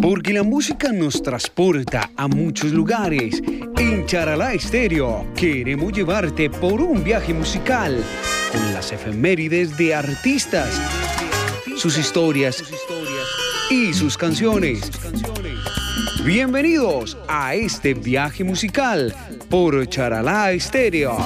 Porque la música nos transporta a muchos lugares. En Charalá Estéreo queremos llevarte por un viaje musical con las efemérides de artistas, sus historias y sus canciones. Bienvenidos a este viaje musical por Charalá Estéreo.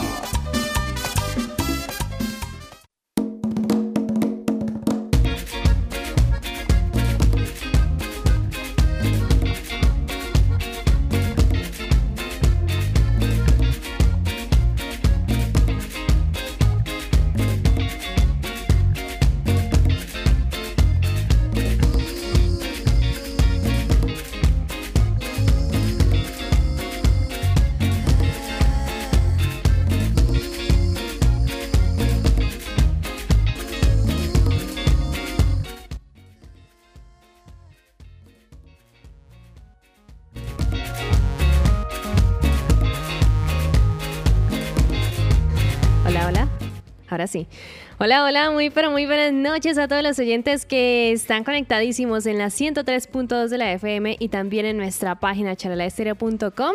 Muy pero muy buenas noches a todos los oyentes que están conectadísimos en la 103.2 de la FM y también en nuestra página charalaestereo.com.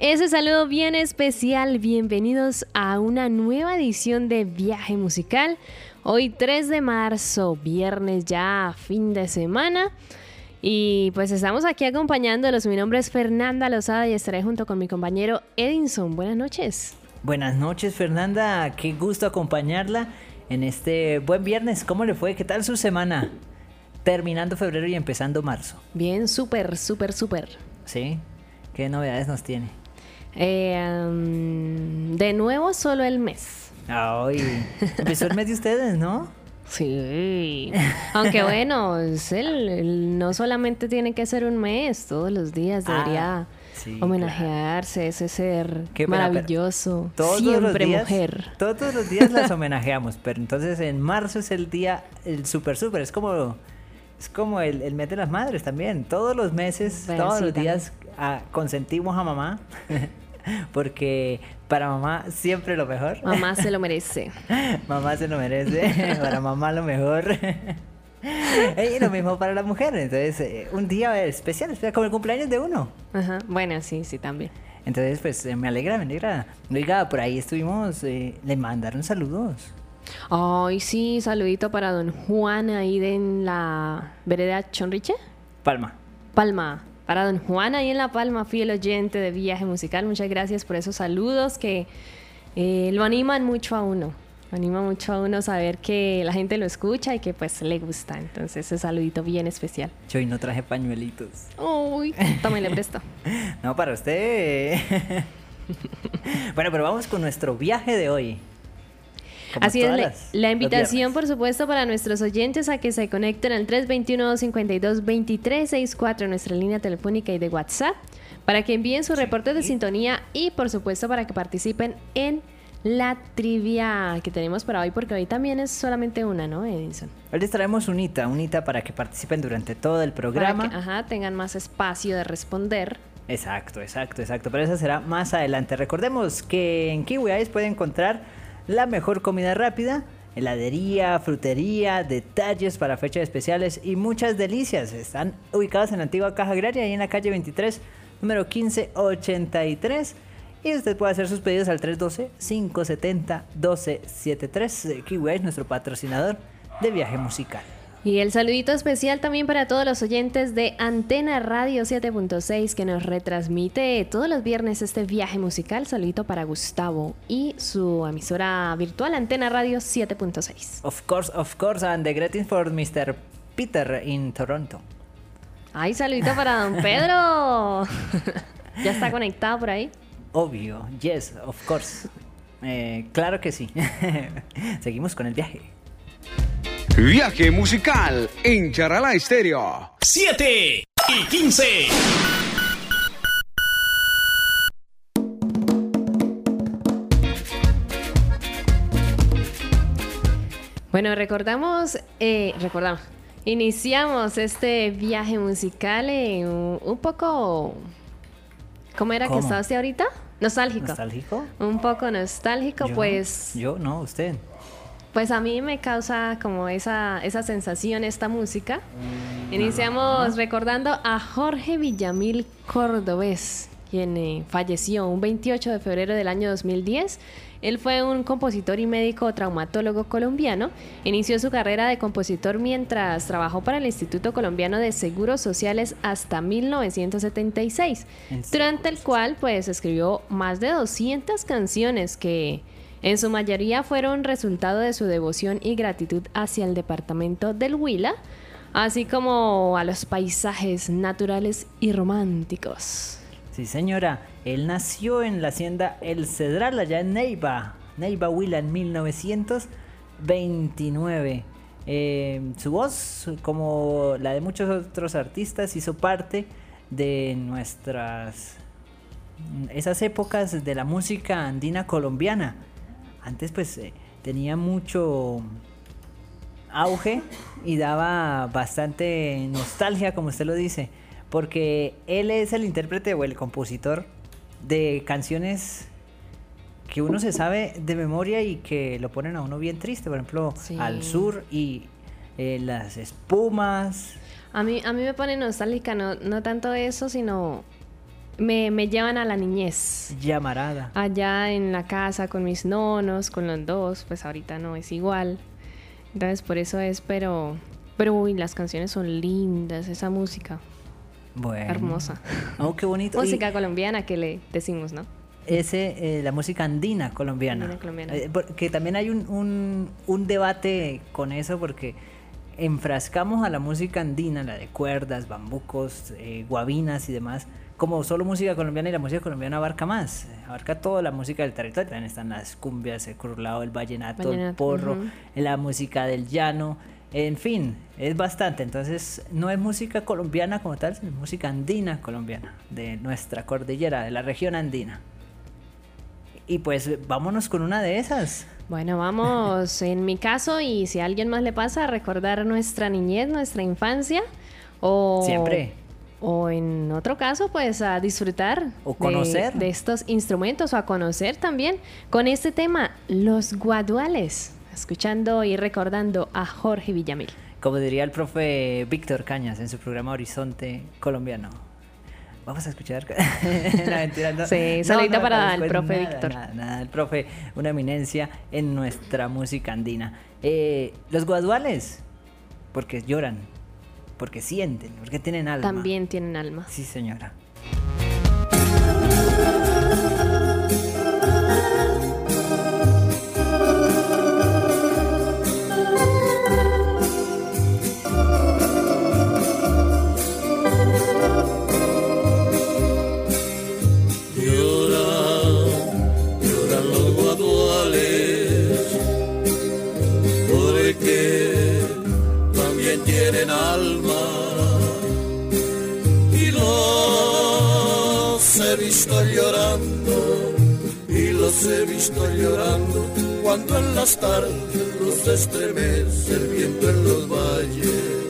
Ese saludo bien especial, bienvenidos a una nueva edición de Viaje Musical. Hoy 3 de marzo, viernes ya, fin de semana. Y pues estamos aquí acompañándolos. Mi nombre es Fernanda Lozada y estaré junto con mi compañero Edinson. Buenas noches. Buenas noches Fernanda, qué gusto acompañarla en este buen viernes. ¿Cómo le fue? ¿Qué tal su semana? Terminando febrero y empezando marzo. Bien, súper, súper, súper. ¿Sí? ¿Qué novedades nos tiene? Eh, de nuevo, solo el mes. Ay, empezó el mes de ustedes, ¿no? Sí. Aunque bueno, no solamente tiene que ser un mes, todos los días ah, debería homenajearse, ese ser maravilloso, siempre mujer. Todos los días las homenajeamos, pero entonces en marzo es el día, el súper súper, es como, es como el, el, mes de las madres también. Todos los meses, todos los días ah, consentimos a mamá. porque para mamá siempre lo mejor. Mamá se lo merece. mamá se lo merece, para mamá lo mejor. y lo mismo para la mujer. Entonces, eh, un día especial, como el cumpleaños de uno. Ajá. Bueno, sí, sí, también. Entonces, pues eh, me alegra, me alegra. Oiga, por ahí estuvimos, eh, le mandaron saludos. Ay, sí, saludito para don Juan ahí de en la vereda Chonriche. Palma. Palma. Para don Juan ahí en La Palma, fiel oyente de Viaje Musical. Muchas gracias por esos saludos que lo animan mucho a uno anima mucho a uno saber que la gente lo escucha y que pues le gusta. Entonces, ese saludito bien especial. Yo hoy no traje pañuelitos. Uy, le presto. no, para usted. bueno, pero vamos con nuestro viaje de hoy. Así es, la, invitación, por supuesto, para nuestros oyentes a que se conecten al 321-252-2364, nuestra línea telefónica y de WhatsApp, para que envíen su reporte de sintonía y, por supuesto, para que participen en la trivia que tenemos para hoy, porque hoy también es solamente una, ¿no, Edison? Hoy les traemos unita, unita para que participen durante todo el programa. Para que, ajá, tengan más espacio de responder. Exacto, exacto, exacto. Pero eso será más adelante. Recordemos que en Kiwi Ice puede encontrar la mejor comida rápida, heladería, frutería, detalles para fechas especiales y muchas delicias. Están ubicados en la antigua Caja Agraria y en la calle 23, número 1583 y usted puede hacer sus pedidos al 312-570-1273. Kiwi es nuestro patrocinador de viaje musical. Y el saludito especial también para todos los oyentes de Antena Radio 7.6 que nos retransmite todos los viernes este viaje musical. Saludito para Gustavo y su emisora virtual Antena Radio 7.6. Of course, of course, and the greetings for Mr. Peter in Toronto. Ay, saludito para don Pedro. ¿Ya está conectado por ahí? Obvio, yes, of course. Eh, claro que sí. Seguimos con el viaje. Viaje musical en Charala Estéreo. 7 y 15. Bueno, recordamos, eh, recordamos, iniciamos este viaje musical en un poco ¿Cómo era que estabas ahorita? Nostálgico. ¿Nostálgico? Un poco nostálgico, pues. Yo, no, usted. Pues a mí me causa como esa, esa sensación esta música. Iniciamos recordando a Jorge Villamil Cordobés, quien eh, falleció un 28 de febrero del año 2010. Él fue un compositor y médico traumatólogo colombiano. Inició su carrera de compositor mientras trabajó para el Instituto Colombiano de Seguros Sociales hasta 1976, durante el cual pues escribió más de 200 canciones que en su mayoría fueron resultado de su devoción y gratitud hacia el departamento del Huila, así como a los paisajes naturales y románticos. Sí, señora. Él nació en la hacienda El Cedral, allá en Neiva, Neiva Huila, en 1929. Eh, su voz, como la de muchos otros artistas, hizo parte de nuestras esas épocas de la música andina colombiana. Antes pues eh, tenía mucho auge y daba bastante nostalgia, como usted lo dice porque él es el intérprete o el compositor de canciones que uno se sabe de memoria y que lo ponen a uno bien triste, por ejemplo, Al Sur y eh, Las Espumas. A mí, a mí me pone nostálgica, no, no tanto eso, sino me, me, llevan a la niñez. Llamarada. Allá en la casa con mis nonos, con los dos, pues ahorita no es igual. Entonces por eso es, pero, pero uy, las canciones son lindas, esa música. Hermosa. Oh, qué bonito. música colombiana que le decimos, ¿no? Ese, eh, la música andina colombiana. Andina colombiana. Eh, que también hay un, un, debate con eso porque enfrascamos a la música andina, la de cuerdas, bambucos, eh, guabinas y demás, como solo música colombiana y la música colombiana abarca más, abarca toda la música del territorio, también están las cumbias, el curlado, el vallenato, el porro, la música del llano, en fin, es bastante. Entonces, no es música colombiana como tal, sino música andina colombiana, de nuestra cordillera, de la región andina. Y pues vámonos con una de esas. Bueno, vamos, en mi caso, y si a alguien más le pasa, a recordar nuestra niñez, nuestra infancia. O, Siempre. O en otro caso, pues a disfrutar o conocer. de estos instrumentos o a conocer también con este tema, los guaduales escuchando y recordando a Jorge Villamil. Como diría el profe Víctor Cañas en su programa Horizonte Colombiano. Vamos a escuchar. Sí, saludita para el profe Víctor. Nada, el profe, una eminencia en nuestra música andina. Eh, los guaduales, porque lloran, porque sienten, porque tienen alma. También tienen alma. Sí, señora. Llorando y los he visto llorando cuando en las tardes los estremece el viento en los valles.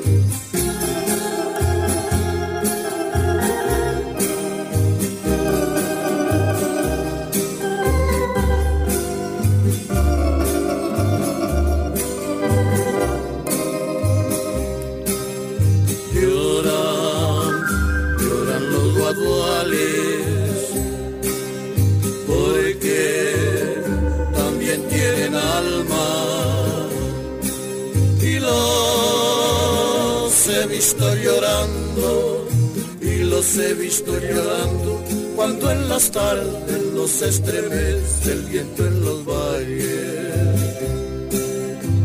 Los he visto llorando cuando en las tardes los estremece el viento en los valles.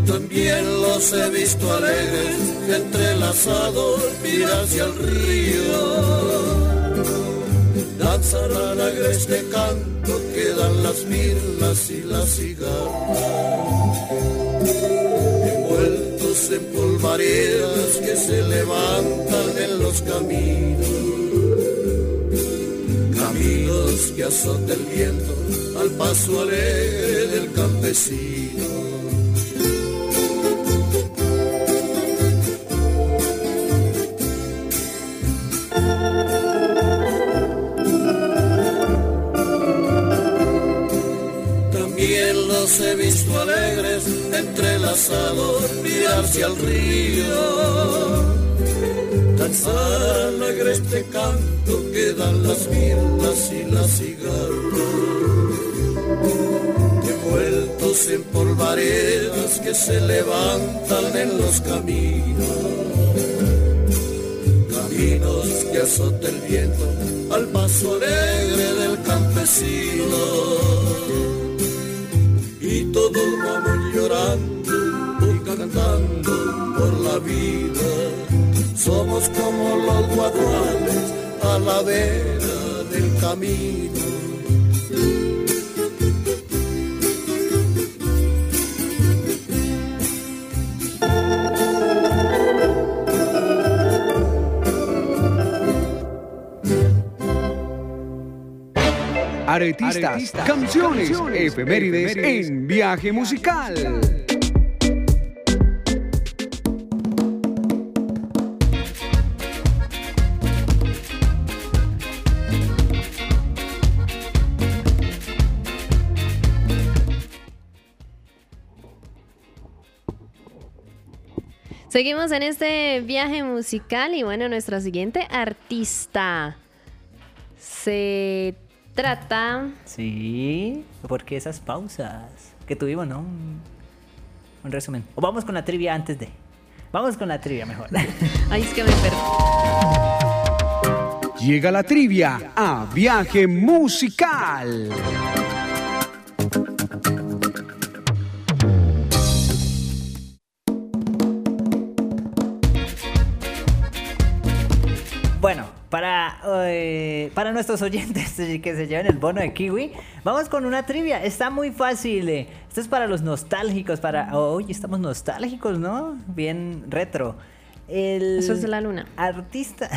También los he visto alegres entrelazados mira hacia el río. Danzan a este canto que dan las mirlas y las cigarras en polvaredas que se levantan en los caminos. Que azota el viento al paso alegre del campesino. También los he visto alegres, entrelazados, mirarse al río. Danzar alegre este canto que dan las mirlas y las cigarras. Envueltos en polvaredas que se levantan en los caminos. Caminos que azota el viento al paso alegre del campesino. A la vera del camino. Aretistas, canciones, efemérides, en viaje musical. Seguimos en este viaje musical y bueno, nuestro siguiente artista se trata... Sí, porque esas pausas que tuvimos, ¿no? Un, un resumen. O vamos con la trivia antes de. Vamos con la trivia mejor. Ay, es que me perdí. Llega la trivia a viaje musical. Bueno, para, eh, para nuestros oyentes que se lleven el bono de kiwi, vamos con una trivia. Está muy fácil. eh. Esto es para los nostálgicos, para... Hoy estamos nostálgicos, ¿no? Bien retro. El Eso es de la luna. Artista...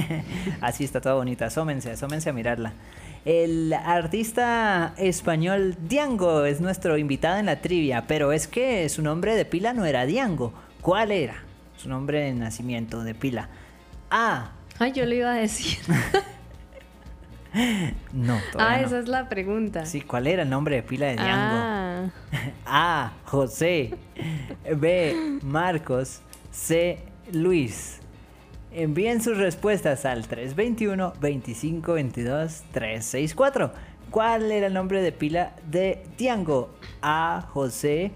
Así está toda bonita. Asómense, asómense a mirarla. El artista español Diango es nuestro invitado en la trivia, pero es que su nombre de pila no era Diango. ¿Cuál era? Su nombre de nacimiento de pila. A. Ay, yo lo iba a decir. No, ah, todavía no. esa es la pregunta. Sí, ¿cuál era el nombre de pila de Diango? Ah, A. José. B. Marcos. C. Luis. Envíen sus respuestas al 321 25 22 364. ¿Cuál era el nombre de pila de Diango? A. José.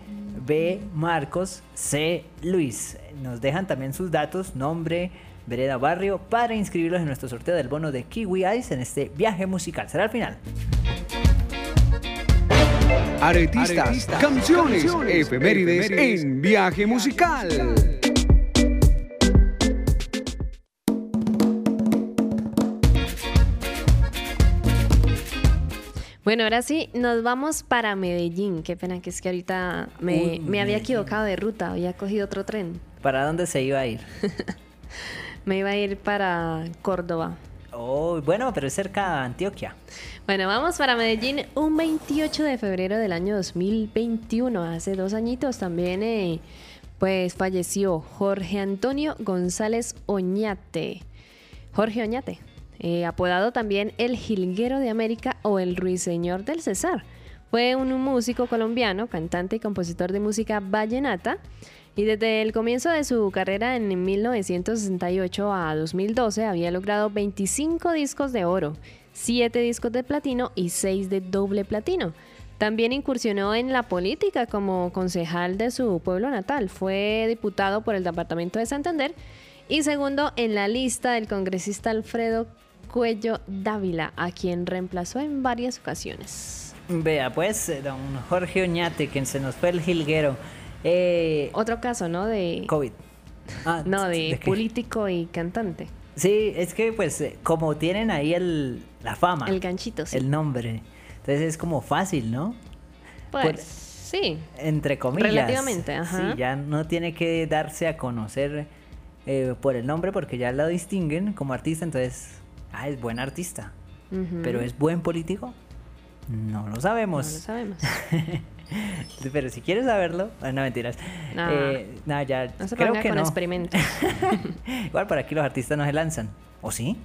B. Marcos. C. Luis. Nos dejan también sus datos, nombre, vereda, barrio, para inscribirlos en nuestro sorteo del bono de Kiwi Ice en este viaje musical. Será al final. Aretistas, canciones, efemérides, en viaje musical. Bueno, ahora sí, nos vamos para Medellín. Qué pena que es que ahorita me, Uy, me había equivocado de ruta, había cogido otro tren. ¿Para dónde se iba a ir? Me iba a ir para Córdoba. Oh, bueno, pero es cerca de Antioquia. Bueno, vamos para Medellín un 28 de febrero del año 2021. Hace dos añitos también, eh, pues falleció Jorge Antonio González Oñate. Jorge Oñate, eh, apodado también el Jilguero de América o el Ruiseñor del Cesar. Fue un músico colombiano, cantante y compositor de música vallenata. Y desde el comienzo de su carrera en 1968 a 2012 había logrado 25 discos de oro, 7 discos de platino y 6 de doble platino. También incursionó en la política como concejal de su pueblo natal. Fue diputado por el departamento de Santander y segundo en la lista del congresista Alfredo Cuello Dávila, a quien reemplazó en varias ocasiones. Vea, pues, don Jorge Oñate, quien se nos fue el jilguero. Eh, Otro caso, ¿no? De, COVID. Ah, no, de, político y cantante. Sí, es que, pues, eh, como tienen ahí el, la fama, El ganchito, sí. el nombre, entonces es como fácil, ¿no? Pues por- sí. Entre comillas. Relativamente, ajá. Sí, ya no tiene que darse a conocer eh, por el nombre porque ya lo distinguen como artista, entonces, ah, es buen artista. Pero es buen político, no lo No sabemos. lo sabemos. Pero si quieres saberlo, ah, no mentiras. No. Eh, no, ya No se creo que con no. experimentos. Igual por aquí los artistas no se lanzan. ¿O sí?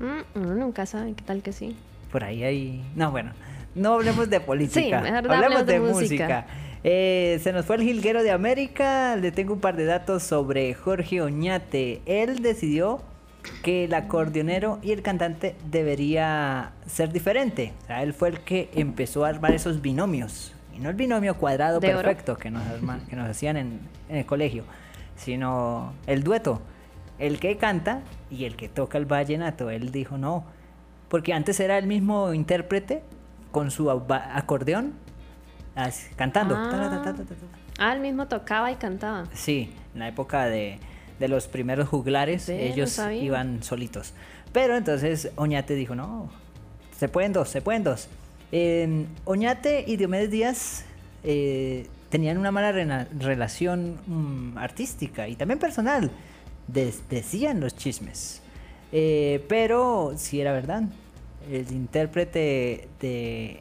Mm, uno nunca sabe, ¿qué tal que sí? Por ahí hay. No, bueno, no hablemos de política. Sí, mejor hablemos hablemos de, de música. música. Eh, se nos fue el jilguero de América. Le tengo un par de datos sobre Jorge Oñate. Él decidió que el acordeonero y el cantante debería ser diferente. O sea, él fue el que empezó a armar esos binomios. Y no el binomio cuadrado De oro. perfecto que nos, que nos hacían en, en el colegio, sino el dueto. El que canta y el que toca el vallenato. Él dijo no, porque antes era el mismo intérprete con su acordeón así, cantando. Ah. Ah, él mismo tocaba y cantaba. Sí, en la época de, de los primeros juglares, ellos iban solitos. Pero entonces Oñate dijo, no, se pueden dos, se pueden dos. Oñate y Diomedes Díaz eh, tenían una mala relación mm, artística y también personal, decían los chismes. Eh, pero sí era verdad, el intérprete de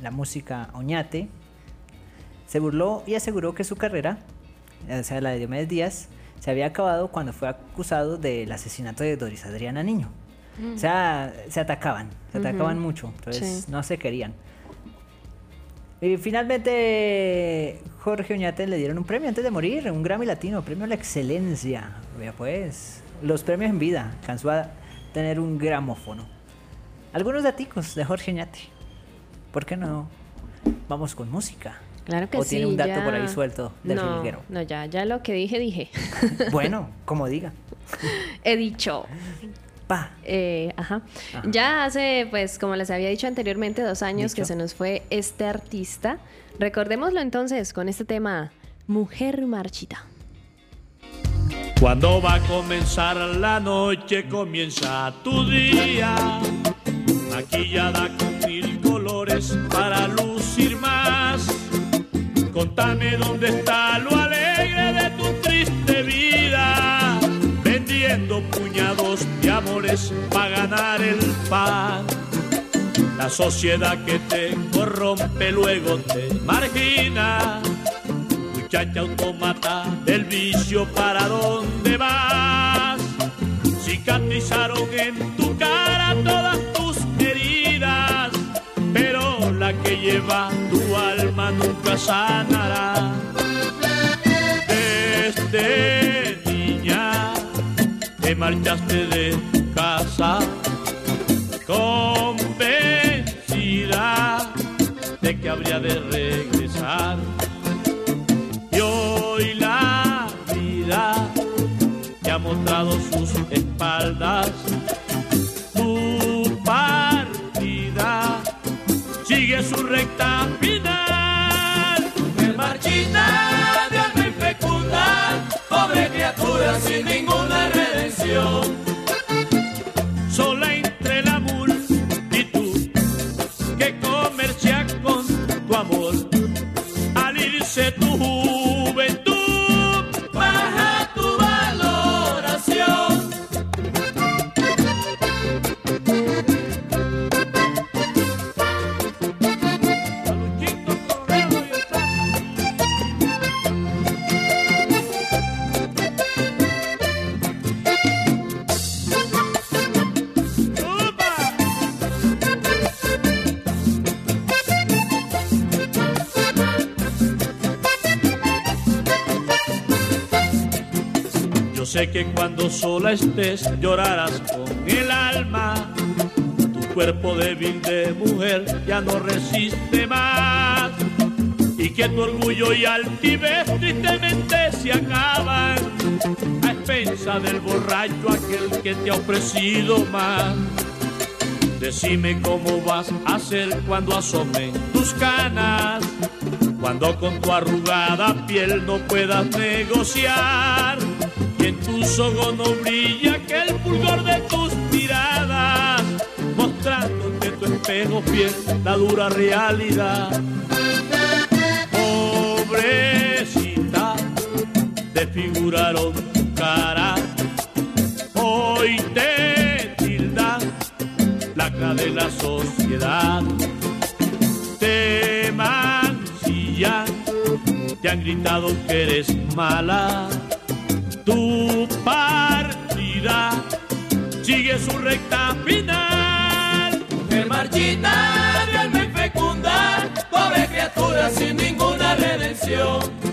la música Oñate se burló y aseguró que su carrera, o sea, la de Diomedes Díaz, se había acabado cuando fue acusado del asesinato de Doris Adriana Niño. O sea, se atacaban, se atacaban mucho, entonces Sí. no se querían. Y finalmente Jorge Oñate le dieron un premio antes de morir, un Grammy Latino, premio a la excelencia. Vea pues, los premios en vida, alcanzó a tener un gramófono. Algunos daticos de Jorge Oñate. ¿Por qué no? Vamos con música. Claro que ¿O sí. tiene un dato ya- por ahí suelto del no? No, ya, ya lo que dije, dije. Bueno, como diga. He dicho. Eh, ajá. Ajá. Ya hace, pues, como les había dicho anteriormente, dos años que se nos fue este artista. Recordémoslo entonces con este tema, Mujer Marchita. Cuando va a comenzar la noche, comienza tu día. Maquillada con mil colores para lucir más. Contame dónde está lo amores para ganar el pan. La sociedad que te corrompe luego te margina. Muchacha automata del vicio, ¿para dónde vas? Cicatrizaron en tu cara todas tus heridas, pero la que lleva tu alma nunca sanará. Desde niña te marchaste de casa convencida de que habría de regresar. Y hoy la vida te ha mostrado sus espaldas. Tu partida sigue su recta final. Mujer marchita de alma infecunda, pobre criatura sin sé que cuando sola estés llorarás con el alma. Tu cuerpo débil de mujer ya no resiste más. Y que tu orgullo y altivez tristemente se acaban. A expensa del borracho aquel que te ha ofrecido más. Decime cómo vas a hacer cuando asomen tus canas. Cuando con tu arrugada piel no puedas negociar. Y en tus ojos no brilla que el fulgor de tus miradas. Mostrándote tu espejo fiel la dura realidad. Pobrecita, desfiguraron tu cara. Hoy te tildan lacra de la sociedad. Te mancillan, te han gritado que eres mala tu partida sigue su recta final. Mujer marchita de alma infecunda, pobre criatura sin ninguna redención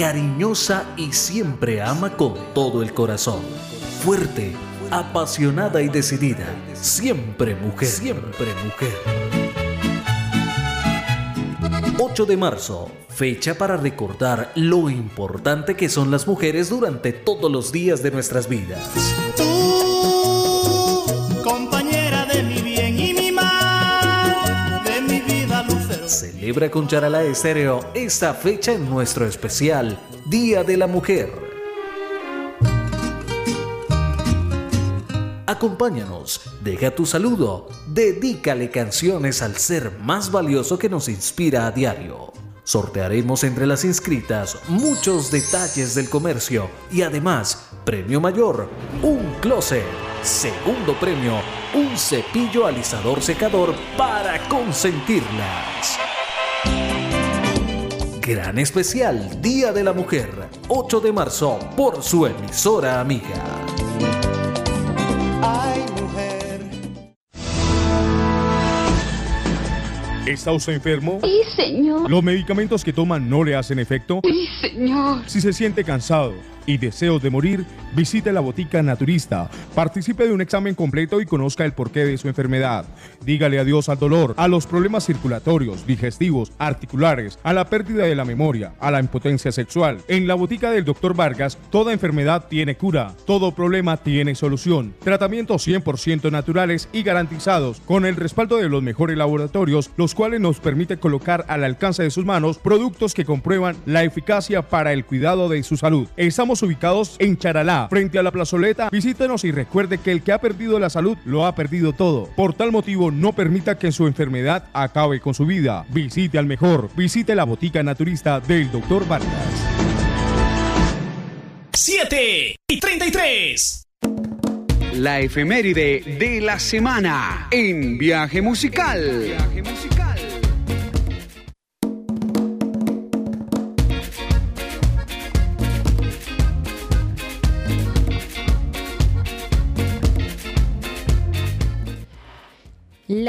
cariñosa y siempre ama con todo el corazón. Fuerte, apasionada y decidida. Siempre mujer, siempre mujer. 8 de marzo, fecha para recordar lo importante que son las mujeres durante todos los días de nuestras vidas. Celebra con Charalá Estéreo esta fecha en nuestro especial Día de la Mujer. Acompáñanos, deja tu saludo, dedícale canciones al ser más valioso que nos inspira a diario. Sortearemos entre las inscritas muchos detalles del comercio y además, premio mayor, un closet. Segundo premio, un cepillo alisador secador para consentirlas. Gran especial Día de la Mujer, 8 de marzo, por su emisora amiga. Ay, mujer. ¿Está usted enfermo? Sí, señor. ¿Los medicamentos que toma no le hacen efecto? Sí, señor. Si se siente cansado y deseos de morir, visite la botica naturista. Participe de un examen completo y conozca el porqué de su enfermedad. Dígale adiós al dolor, a los problemas circulatorios, digestivos, articulares, a la pérdida de la memoria, a la impotencia sexual. En la botica del Dr. Vargas, toda enfermedad tiene cura, todo problema tiene solución. Tratamientos 100% naturales y garantizados, con el respaldo de los mejores laboratorios, los cuales nos permite colocar al alcance de sus manos productos que comprueban la eficacia para el cuidado de su salud. Estamos ubicados en Charalá, frente a la plazoleta. Visítenos y recuerde que el que ha perdido la salud lo ha perdido todo. Por tal motivo, no permita que su enfermedad acabe con su vida. Visite al mejor. Visite la botica naturista del Dr. Vargas. 7 y 33. La efeméride de la semana en Viaje Musical. Viaje musical.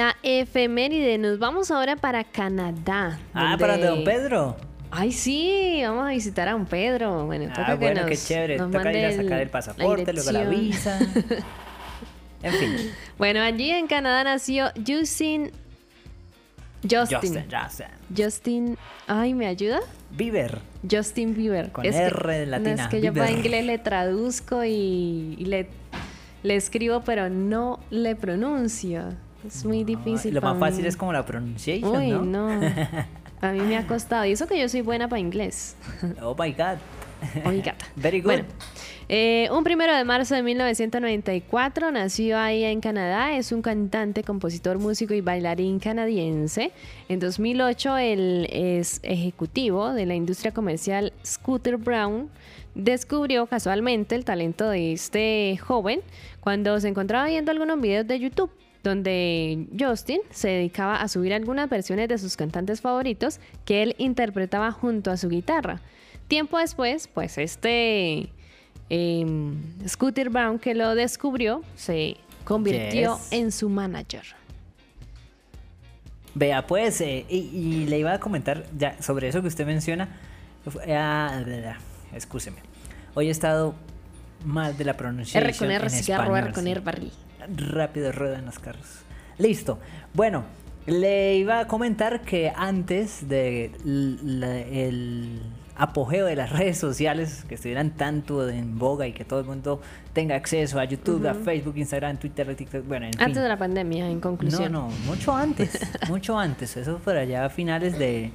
La efeméride. Nos vamos ahora para Canadá. Ah, donde- para don Pedro. Ay, sí, vamos a visitar a don Pedro. Bueno, Ah, toca que bueno, nos, qué chévere. nos Toca ir a sacar el pasaporte, luego la visa. En fin. Bueno, allí en Canadá nació Justin. Justin. Justin, Justin. Justin. Ay, ¿me ayuda? Bieber. Justin Bieber. Con Es R que, latina, No, es que yo para inglés le traduzco y, y le, le escribo, pero no le pronuncio. Es muy difícil. Lo más fácil mí. es como la pronunciation, Uy, ¿no? no. A mí me ha costado. Y eso que yo soy buena para inglés. oh my God. Oiga. Very good. Bueno, eh, un primero de marzo de 1994 nació ahí en Canadá. Es un cantante, compositor, músico y bailarín canadiense. En 2008, él es ejecutivo de la industria comercial Scooter Brown. Descubrió casualmente el talento de este joven cuando se encontraba viendo algunos videos de YouTube donde Justin se dedicaba a subir algunas versiones de sus cantantes favoritos que él interpretaba junto a su guitarra. Tiempo después, pues este em, Scooter Brown que lo descubrió se convirtió Yes. en su manager. Vea, pues, eh, y, y le iba a comentar ya sobre eso que usted menciona. Eh, ah, excúseme. Hoy he estado mal de la pronunciación. R con R, en cigarro, español, R con. R, barril. Rápido ruedan los carros. Listo. Bueno, le iba a comentar que antes de el apogeo de las redes sociales que estuvieran tanto en boga y que todo el mundo tenga acceso a YouTube, a Facebook, Instagram, Twitter, TikTok, bueno, en Antes fin. de la pandemia, en conclusión. No, no, mucho antes, mucho antes. Eso fue allá a finales de,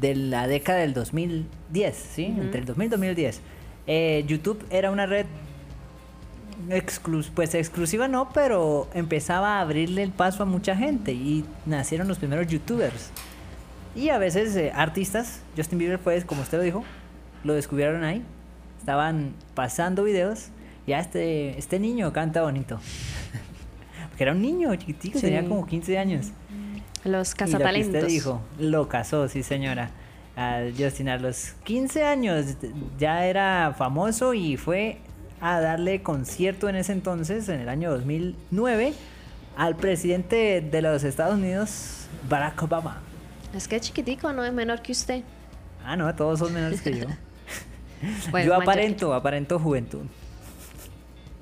de la década del 2010, ¿sí? Entre el 2000 y 2010. Eh, YouTube era una red exclus pues exclusiva no, pero empezaba a abrirle el paso a mucha gente y nacieron los primeros youtubers. Y a veces eh, artistas, Justin Bieber pues, como usted lo dijo, lo descubrieron ahí. Estaban pasando videos y a este, este niño canta bonito. Porque era un niño chiquitico, Sí. tenía como 15 años. Los Y lo que cazatalentos. usted dijo, lo casó, sí señora. Al Justin a los 15 años ya era famoso y fue a darle concierto en ese entonces, en el año 2009, al presidente de los Estados Unidos, Barack Obama. Es que es chiquitico, no es menor que usted. Ah, no, todos son menores que yo. Bueno, yo mayor aparento, aparento juventud.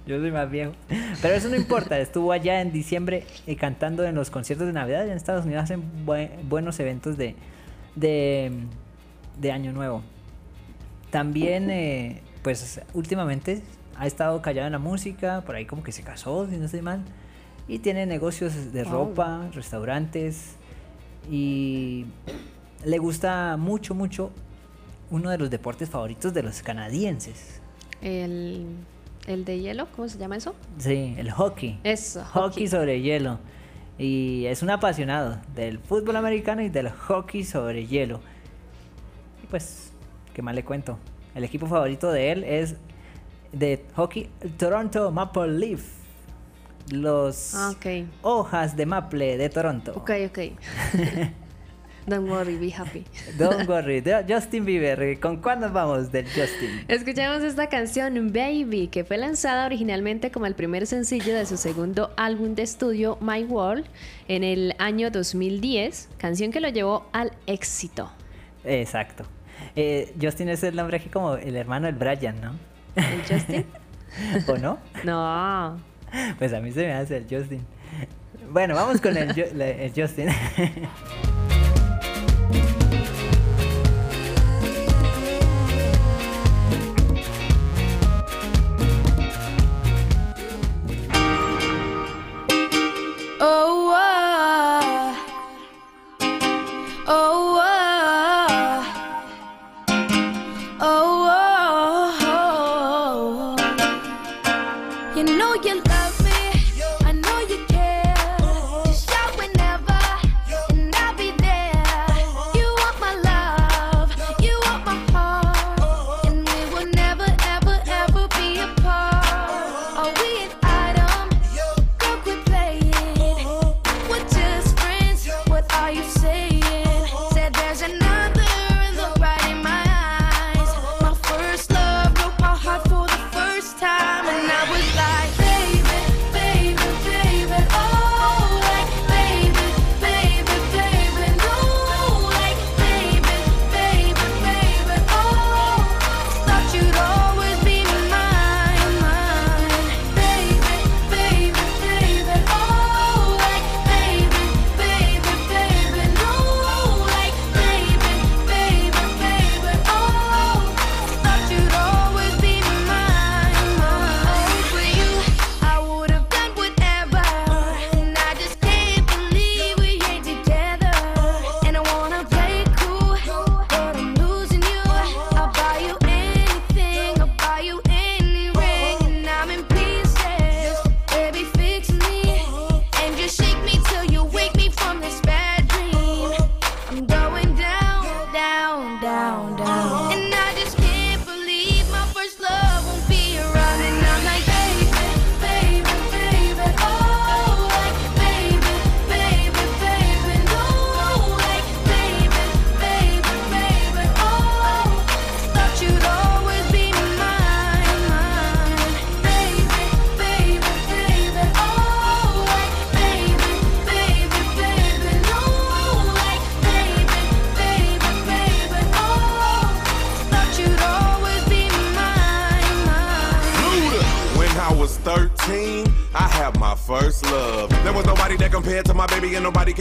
Yo soy más viejo. Pero eso no importa. Estuvo allá en diciembre eh, cantando en los conciertos de Navidad. En Estados Unidos hacen bue- buenos eventos de, de, de Año Nuevo. También, eh, pues últimamente ha estado callado en la música. Por ahí como que se casó, si no estoy mal. Y tiene negocios de Oh. ropa, restaurantes. Y le gusta mucho, mucho uno de los deportes favoritos de los canadienses. El, el de hielo, ¿cómo se llama eso? Sí, el hockey. Eso. Hockey sobre hielo. Y es un apasionado del fútbol americano y del hockey sobre hielo. Y pues, ¿qué más le cuento? El equipo favorito de él es de hockey Toronto Maple Leaf. Los Ah, hojas de maple de Toronto. Ok, ok. Don't worry, be happy. Don't worry. Justin Bieber. ¿Con cuándo vamos del Justin? Escuchamos esta canción Baby, que fue lanzada originalmente como el primer sencillo de su segundo álbum de estudio My World en el año 2010, canción que lo llevó al éxito. Exacto. Eh, Justin es el nombre aquí como el hermano del Brian, ¿no? ¿El Justin? ¿O no? No. Pues a mí se me hace el Justin. Bueno, vamos con el, Justin.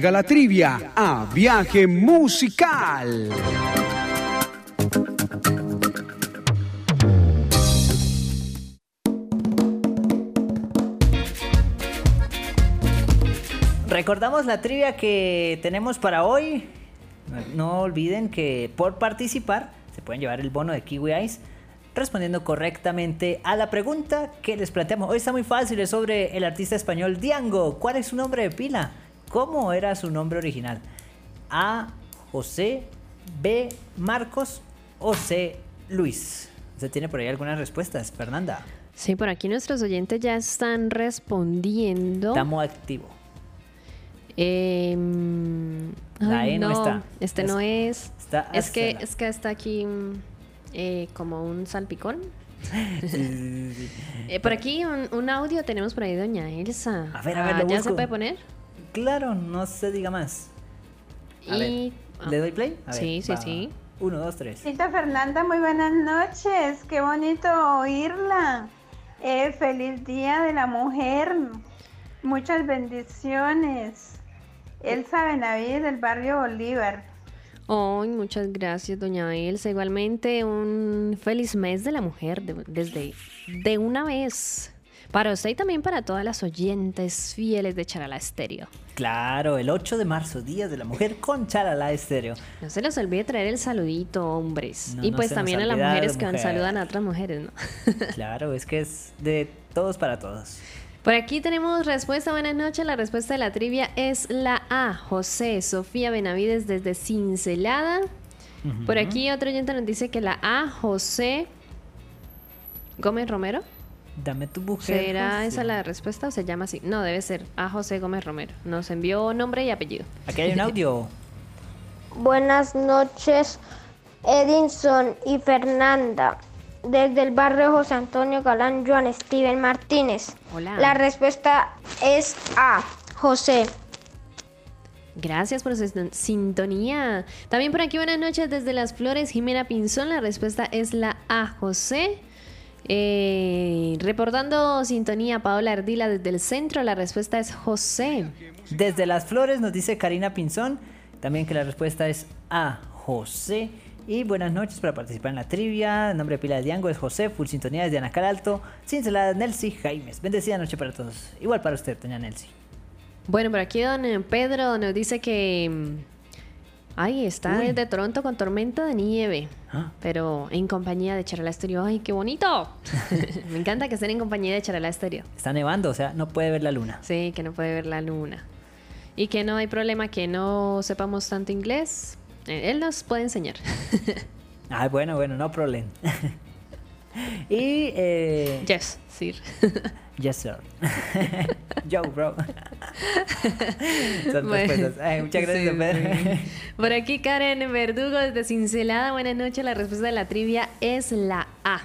Llega la trivia a viaje musical. Recordamos la trivia que tenemos para hoy. No- olviden que por participar se pueden llevar el bono de Kiwi Ice respondiendo correctamente a la pregunta que les planteamos. Hoy está muy fácil, es sobre el artista español Diango. ¿Cuál es su nombre de pila? ¿Cómo era su nombre original? A. José, B. Marcos o C. Luis. ¿Usted tiene por ahí algunas respuestas, Fernanda? Sí, por aquí nuestros oyentes ya están respondiendo. Estamos activo. Em, La ay, E no está. Este Es- no es. está es que la- es que está aquí mm, eh, como un salpicón. Eh, por aquí un, un audio tenemos por ahí, doña Elsa. A ver, a ver, Ah, lo ¿Ya busco. se puede poner? Claro, no se diga más. A Y- ver, ¿le doy play? A ver, Sí, sí, va, sí. va. Uno, dos, tres. Señorita Fernanda, muy buenas noches. Qué bonito oírla. Eh, feliz Día de la Mujer. Muchas bendiciones. Elsa Benavides del barrio Bolívar. Ay, muchas gracias, doña Elsa. Igualmente, un feliz mes de la mujer de- desde de una vez. Para usted y también para todas las oyentes fieles de Charala Estéreo. Claro, el 8 de marzo, Día de la Mujer con Charala Estéreo. No se les olvide traer el saludito, hombres. No, y no pues también a las mujeres que mujer. saludan a otras mujeres, ¿no? Claro, es que es de todos para todos. Por aquí tenemos respuesta. Buenas noches. La respuesta de la trivia es la A. José Sofía Benavides desde Cincelada. Por aquí otro oyente nos dice que la A. José Gómez Romero. Dame tu mujer. ¿Será José. esa la respuesta o se llama así? No, debe ser A. José Gómez Romero. Nos envió nombre y apellido. Aquí hay un audio. Buenas noches, Edinson y Fernanda. Desde el barrio José Antonio Galán, Joan Steven Martínez. Hola. La respuesta es A, José. Gracias por su sin- sintonía. También por aquí buenas noches desde Las Flores, Jimena Pinzón. La respuesta es la A, José. Eh, reportando sintonía, Paola Ardila desde el centro. La respuesta es José. Desde Las Flores nos dice Karina Pinzón. También que la respuesta es A. José. Y buenas noches para participar en la trivia. El nombre de pila de Diango es José. Full sintonía es Diana Calalto. Cincelada Nelsi Jaimes. Bendecida noche para todos. Igual para usted, doña Nelsi. Bueno, por aquí don Pedro nos dice que... Ay, está Uy. desde Toronto con tormenta de nieve. Ah. Pero en compañía de Charala Estéreo. ¡Ay, qué bonito! Me encanta que estén en compañía de Charala Estéreo. Está nevando, o sea, no puede ver la luna. Sí, que no puede ver la luna. Y que no hay problema que no sepamos tanto inglés. Eh, Él nos puede enseñar. Ah, bueno, bueno, no problema. y. Eh, yes, sir. Yes, sir. Yo, bro. Son Bueno, respuestas. Ay, muchas gracias, sí, Pedro. Por aquí Karen Verdugo desde Cincelada. Buenas noches. La respuesta de la trivia es la A.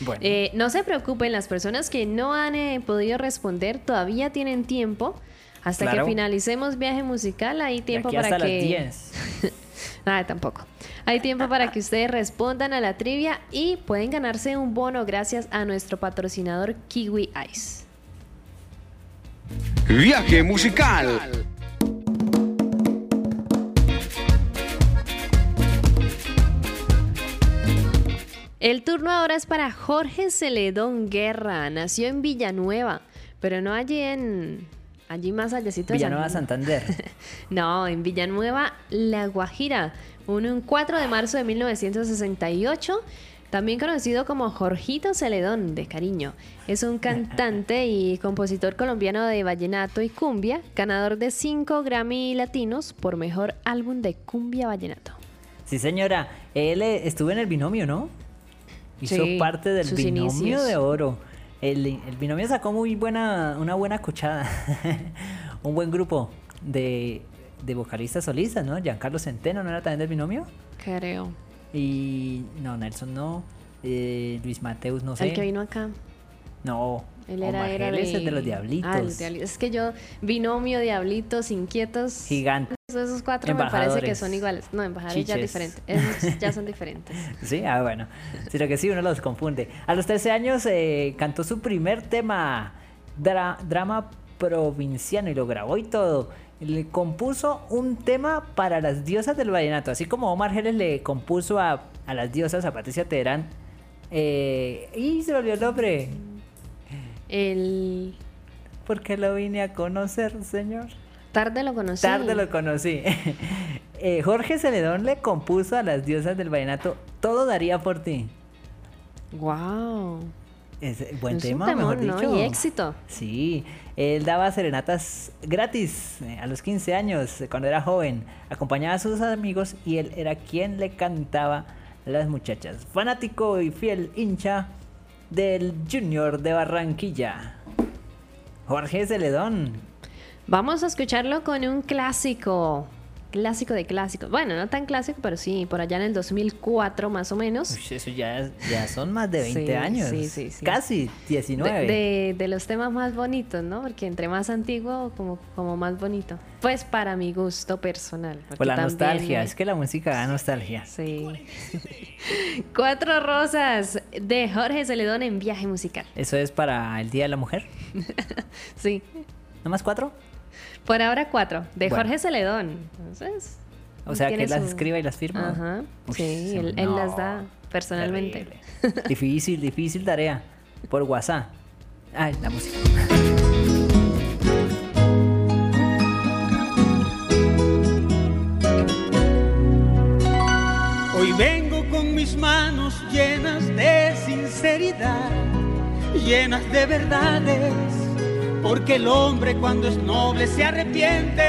Bueno. Eh, no se preocupen, las personas que no han eh, podido responder todavía tienen tiempo. Hasta Claro. que finalicemos viaje musical, hay tiempo para hasta que. las 10. Nada, tampoco. Hay tiempo para que ustedes respondan a la trivia y pueden ganarse un bono gracias a nuestro patrocinador Kiwi Ice. Viaje musical. El turno ahora es para Jorge Celedón Guerra. Nació en Villanueva, pero no allí en, allí más allecito de Villanueva San. Santander. No, en Villanueva, La Guajira, un, un 4 de marzo de 1968, también conocido como Jorgito Celedón, de cariño. Es un cantante y compositor colombiano de vallenato y cumbia, ganador de 5 Grammy Latinos por mejor álbum de cumbia vallenato. Sí, señora. Él eh, estuvo en el binomio, ¿no? Hizo Sí, parte del binomio inicios. de oro. El, el binomio sacó muy buena, una buena cuchada. Un buen grupo de, de vocalistas solistas, ¿no? Giancarlo Centeno, ¿no era también del binomio? Creo. Y no, Nelson no. Eh, Luis Mateus, no sé. El que vino acá. No. Él era, era de... el de los diablitos. Ah, el diabli- Es que yo, binomio, diablitos, inquietos. Gigante. Esos cuatro me parece que son iguales. No, embajadores ya es Chiches. diferente. Esos ya son diferentes. Sí, ah, bueno. Sino que sí, uno los confunde. A los 13 años eh, cantó su primer tema, dra- drama provinciano, y lo grabó y todo. Le compuso un tema para las diosas del vallenato, así como Omar Geles le compuso a, a las diosas, a Patricia Teherán. Eh, y se me olvidó el nombre. El... Porque lo vine a conocer, señor. Tarde lo conocí. Tarde lo conocí. Eh, Jorge Celedón le compuso a las diosas del vallenato Todo daría por ti. Wow. Es buen Es tema, mejor ¿no? dicho. Y éxito. Sí, él daba serenatas gratis eh, a los 15 años, eh, cuando era joven. Acompañaba a sus amigos y él era quien le cantaba a las muchachas. Fanático y fiel hincha del Junior de Barranquilla. Jorge Celedón. Vamos a escucharlo con un clásico. Clásico de clásicos. Bueno, no tan clásico, pero sí, por allá en el 2004 más o menos. Uy, eso ya, ya son más de 20 Sí, años. sí, sí, sí. Casi 19. De, de- de los temas más bonitos, ¿no? Porque entre más antiguo, como, como más bonito. Pues para mi gusto personal. Por la nostalgia, es que la música da nostalgia. Sí. Cuatro rosas de Jorge Celedón en viaje musical. ¿Eso es para el Día de la Mujer? Sí. ¿No más cuatro? Por ahora cuatro, de Bueno. Jorge Celedón. Entonces, O sea, que él las escriba y las firma. Ajá. Sí, él, las da personalmente. terrible. Difícil, difícil tarea. Por WhatsApp. Ay, la música. Hoy vengo con mis manos llenas de sinceridad, llenas de verdades, porque el hombre cuando es noble se arrepiente.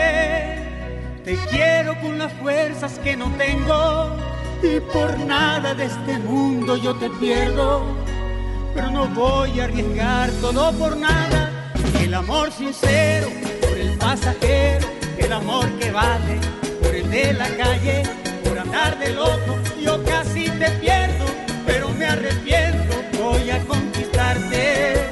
Te quiero con las fuerzas que no tengo y por nada de este mundo yo te pierdo, pero no voy a arriesgar todo por nada. El amor sincero por el pasajero, el amor que vale por el de la calle, por andar de loco, yo casi te pierdo, pero me arrepiento, voy a conquistarte.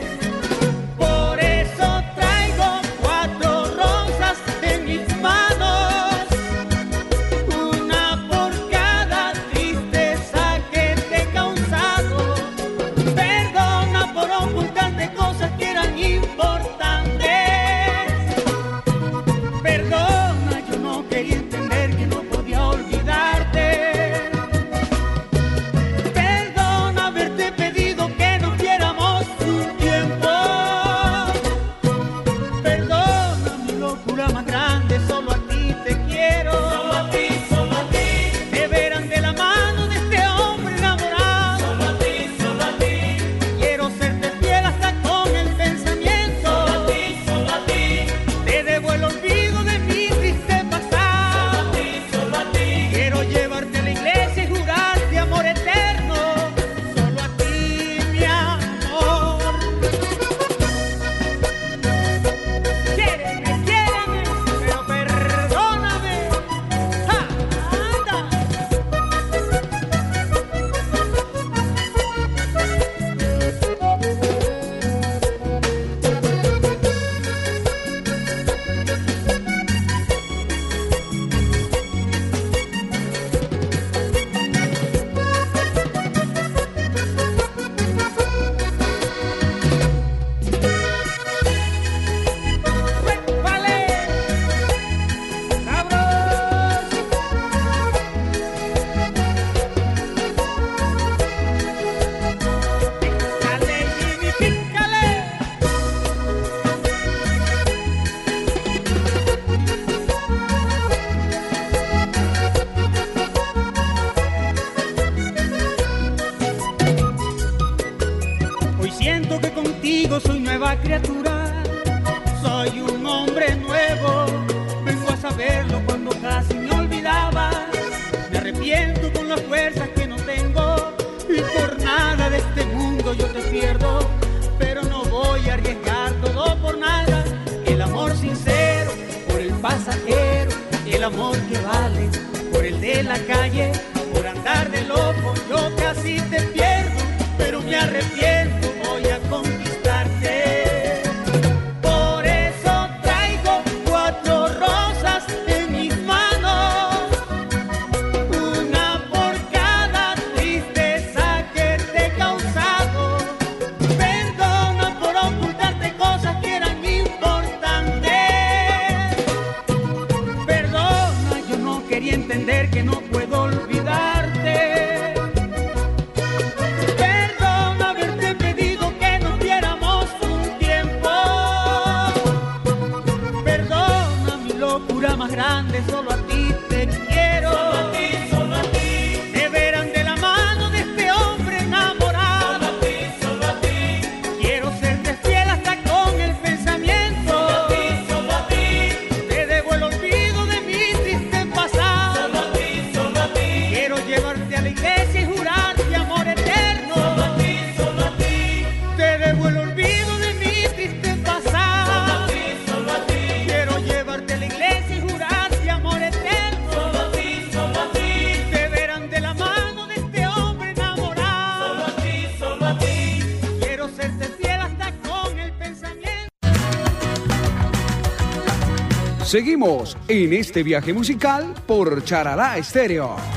Seguimos en este viaje musical por Charalá Estéreo.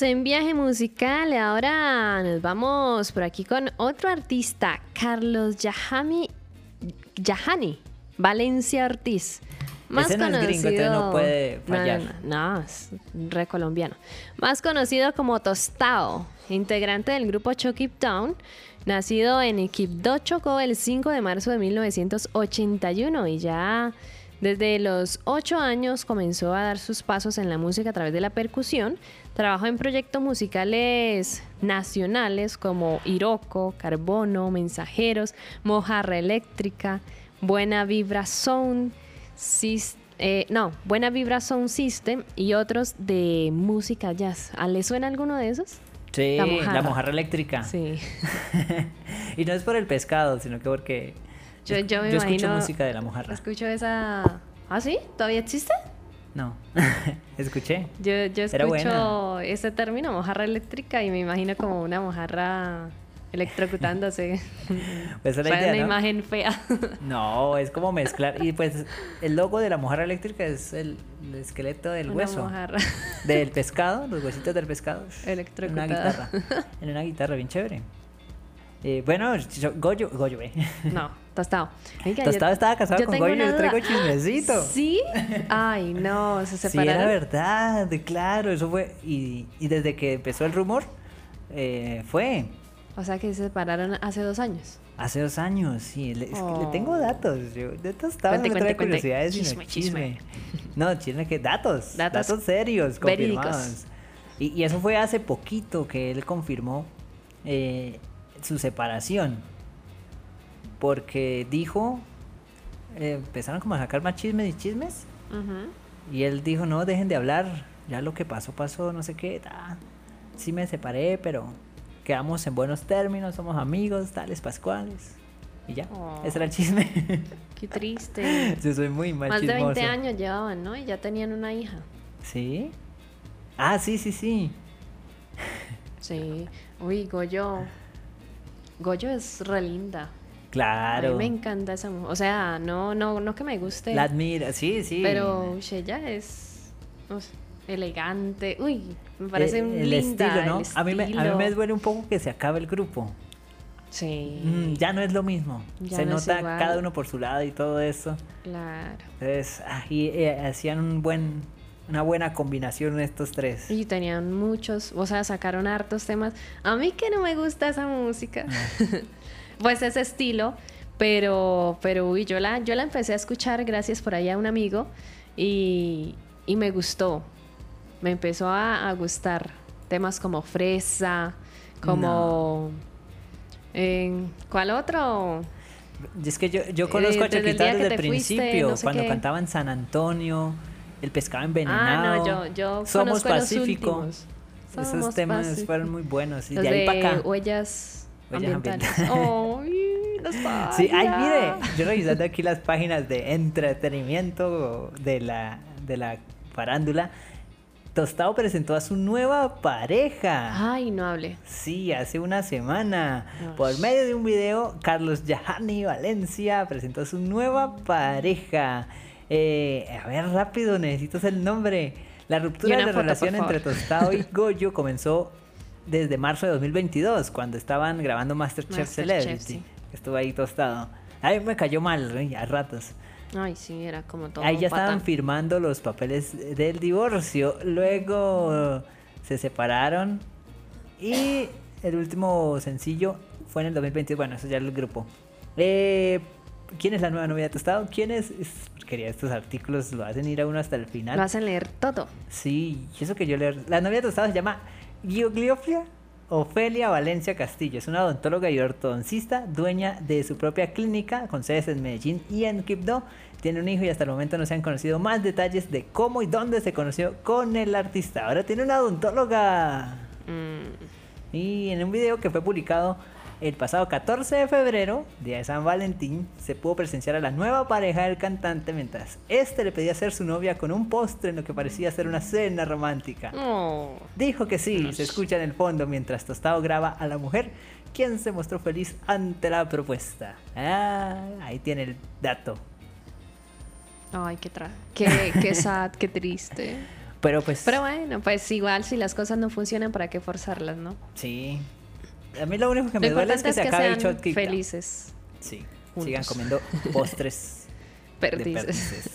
En viaje musical. Ahora nos vamos por aquí con otro artista, Carlos Yahami, Yahani Valencia Ortiz. Más Ese no es gringo, no puede no, fallar. No, no, es re colombiano. Más conocido como Tostao, integrante del grupo Chokip Town, nacido en Equipdo, Chocó el 5 de marzo de 1981 y ya desde los 8 años comenzó a dar sus pasos en la música a través de la percusión. Trabajó en proyectos musicales nacionales como Iroco, Carbono, Mensajeros, Mojarra Eléctrica, Buena Vibra Sound, eh, no, Buena Vibra Sound System y otros de música jazz. ¿Ah, ¿Le suena alguno de esos? Sí, La la mojarra. eléctrica. Sí. y no es por el pescado, sino que porque Yo, yo me yo escucho música de la mojarra. Escucho esa... ¿Ah, sí? ¿Todavía existe? No, escuché. Yo, yo escucho ese término, mojarra eléctrica, y me imagino como una mojarra electrocutándose. Pues esa es la idea, una ¿no? imagen fea. No, es como mezclar. Y pues el logo de la mojarra eléctrica es el, el esqueleto del Una hueso. mojarra. Del pescado, los huesitos del pescado. En una Electrocutada. guitarra. En una guitarra, bien chévere. Eh, bueno, yo- Goyo, Goyo, eh. No, tostado. Oiga, Tostado yo- estaba casado con Goyo, yo traigo duda. chismecito. ¿Sí? Ay, no, se Sí, separaron. era verdad, claro, eso fue. Y, y desde que empezó el rumor, eh, fue O sea que se separaron hace dos años. hace dos años. Sí, le, Oh. tengo datos. Yo, de Tostado Cuente, no me cuente, trae cuente. curiosidades, sino Chisme, chisme. No, chisme que datos, Datos datos, serios, confirmados. Y, y eso fue hace poquito que él confirmó eh, su separación. Porque dijo, eh, empezaron como a sacar más chismes y chismes. Y él dijo, no, dejen de hablar, ya lo que pasó, pasó, no sé qué, sí me separé, pero quedamos en buenos términos, somos amigos, tales pascuales. Y ya, Oh. ese era el chisme. Qué triste. Yo soy muy mal Más de 20 chismoso. años llevaban, ¿no? Y ya tenían una hija. ¿Sí? Ah, sí, sí, sí. Sí. Uy, Goyo. Goyo es re linda. A Claro. mí me encanta esa mujer. O sea, no, no, no que me guste. La admira, sí, sí. Pero ella es no sé, elegante. Uy, me parece Eh, un el linda, estilo, ¿no? el A mí, me, a mí me duele un poco que se acabe el grupo. Sí. Mm, ya no es lo mismo. Ya se no nota cada uno por su lado y todo eso. Claro. Entonces, ah, y eh, hacían un buen una buena combinación estos tres. Y tenían muchos, o sea, sacaron hartos temas. A mí que no me gusta esa música, pues ese estilo, pero, pero uy, yo la, yo la empecé a escuchar gracias por ahí a un amigo y, y me gustó, me empezó a, a gustar temas como Fresa, como... ¿Cuál otro? Es que yo, yo conozco a Eh, desde el desde fuiste, principio, no sé cuando qué. cantaban San Antonio, El pescado Ah, envenenado. no, yo, yo Somos conozco los Pacífico. últimos. Esos temas Pacífico. fueron muy buenos. Y Los de ahí para acá. huellas Huellas ambientales. ¡Ay, los Sí, ay, mire, yo revisando aquí las páginas de entretenimiento de la, de la farándula, Tostado presentó a su nueva pareja. Ay, no hable. Sí, hace una semana. Por medio de un video, Carlos Yahani Valencia presentó a su nueva pareja. Eh, a ver, rápido, necesito el nombre. La ruptura de foto, relación entre Tostado y Goyo comenzó desde marzo de 2022, cuando estaban grabando Masterchef, Celebrity. sí. Estuvo ahí Tostado. A mí me cayó mal, ¿eh? a ratos. Ay, sí, era como todo Ahí ya estaban firmando los papeles del divorcio. Luego se separaron. Y el último sencillo fue en el 2022. Bueno, eso ya es el grupo. Eh, ¿Quién es la nueva novia de Tostado? ¿Quién es? es- Quería estos artículos, lo hacen ir a uno hasta el final. Lo hacen leer todo. Sí, y eso que yo leo. La novia de Tostado se llama Giogliofia Ofelia Valencia Castillo. Es una odontóloga y ortodoncista, dueña de su propia clínica con sedes en Medellín y en Quibdó. Tiene un hijo y hasta el momento no se han conocido más detalles de cómo y dónde se conoció con el artista. Ahora tiene una odontóloga. Mm. Y en un video que fue publicado el pasado 14 de febrero, día de San Valentín, se pudo presenciar a la nueva pareja del cantante mientras este le pedía ser su novia con un postre en lo que parecía ser una cena romántica. Oh. Dijo que sí, se escucha en el fondo mientras Tostado graba a la mujer, quien se mostró feliz ante la propuesta. Ah, ahí tiene el dato. Ay, qué tra... Qué, qué sad, qué triste. Pero pues, Pero bueno, pues igual si las cosas no funcionan, ¿para qué forzarlas, no? sí. A mí lo único que Lo me duele es que se que acabe el sean shot felices. Sí, juntos. sigan comiendo postres. Perdices.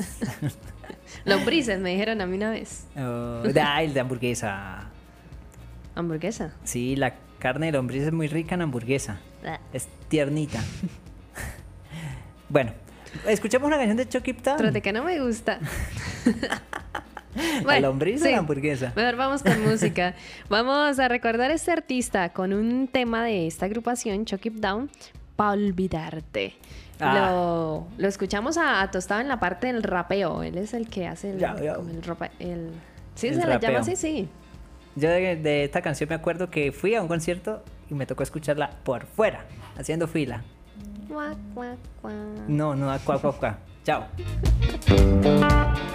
Lombrices, me dijeron a mí una vez. Oh, ah, el de hamburguesa. ¿Hamburguesa? Sí, la carne de lombriz es muy rica en hamburguesa. Ah. Es tiernita. bueno, escuchemos una canción de Chucky Town. De que no me gusta. ¿La lombriz o sí. la hamburguesa? Mejor vamos con música. Vamos a recordar a este artista con un tema de esta agrupación, Chuck It Down, Pa' olvidarte. Ah. Lo, lo escuchamos a, a Tostado en la parte del rapeo. Él es el que hace el, Ya, ya. el ropa- el- sí, El se le rapeo. llama así, sí. Yo de, de esta canción me acuerdo que fui a un concierto y me tocó escucharla por fuera, haciendo fila. No, no, cuá. Chao.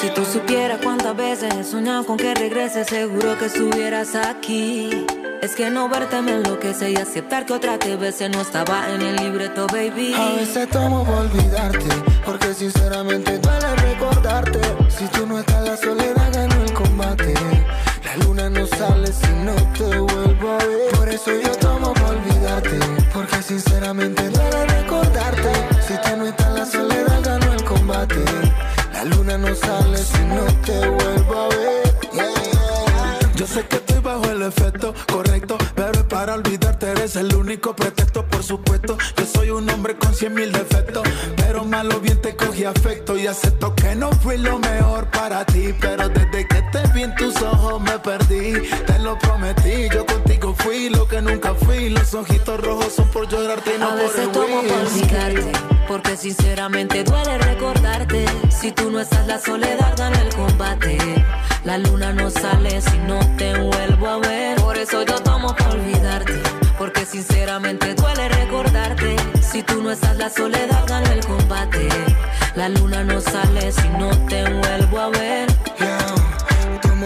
Si tú supieras cuántas veces he soñado con que regreses, seguro que estuvieras aquí. Es que no verte me enloquece y aceptar que otra te bese no estaba en el libreto, baby. A veces tomo por olvidarte, porque sinceramente duele recordarte. Si tú no estás, la soledad ganó el combate. La luna no sale si no te vuelvo Por eso yo tomo por olvidarte, porque sinceramente duele recordarte. Si tú no estás, la soledad ganó el combate. La luna no sale si no te vuelvo a ver. Yo sé que estoy bajo el efecto correcto, pero es para olvidarte eres el único pretexto, por supuesto. Yo soy un hombre con cien mil defectos, pero malo bien te cogí afecto y acepto que no fui lo mejor para ti, pero desde que te vi en tus ojos me perdí, te lo prometí, yo contigo fui lo que nunca fui, los ojitos rojos son por llorarte y no A por veces tomo por olvidarte, porque sinceramente duele recordarte. Si tú no estás, la soledad gana el combate. La luna no sale si no te vuelvo a ver. Por eso yo tomo por olvidarte, porque sinceramente duele recordarte. Si tú no estás, la soledad gana el combate. La luna no sale si no te vuelvo a ver. Yeah,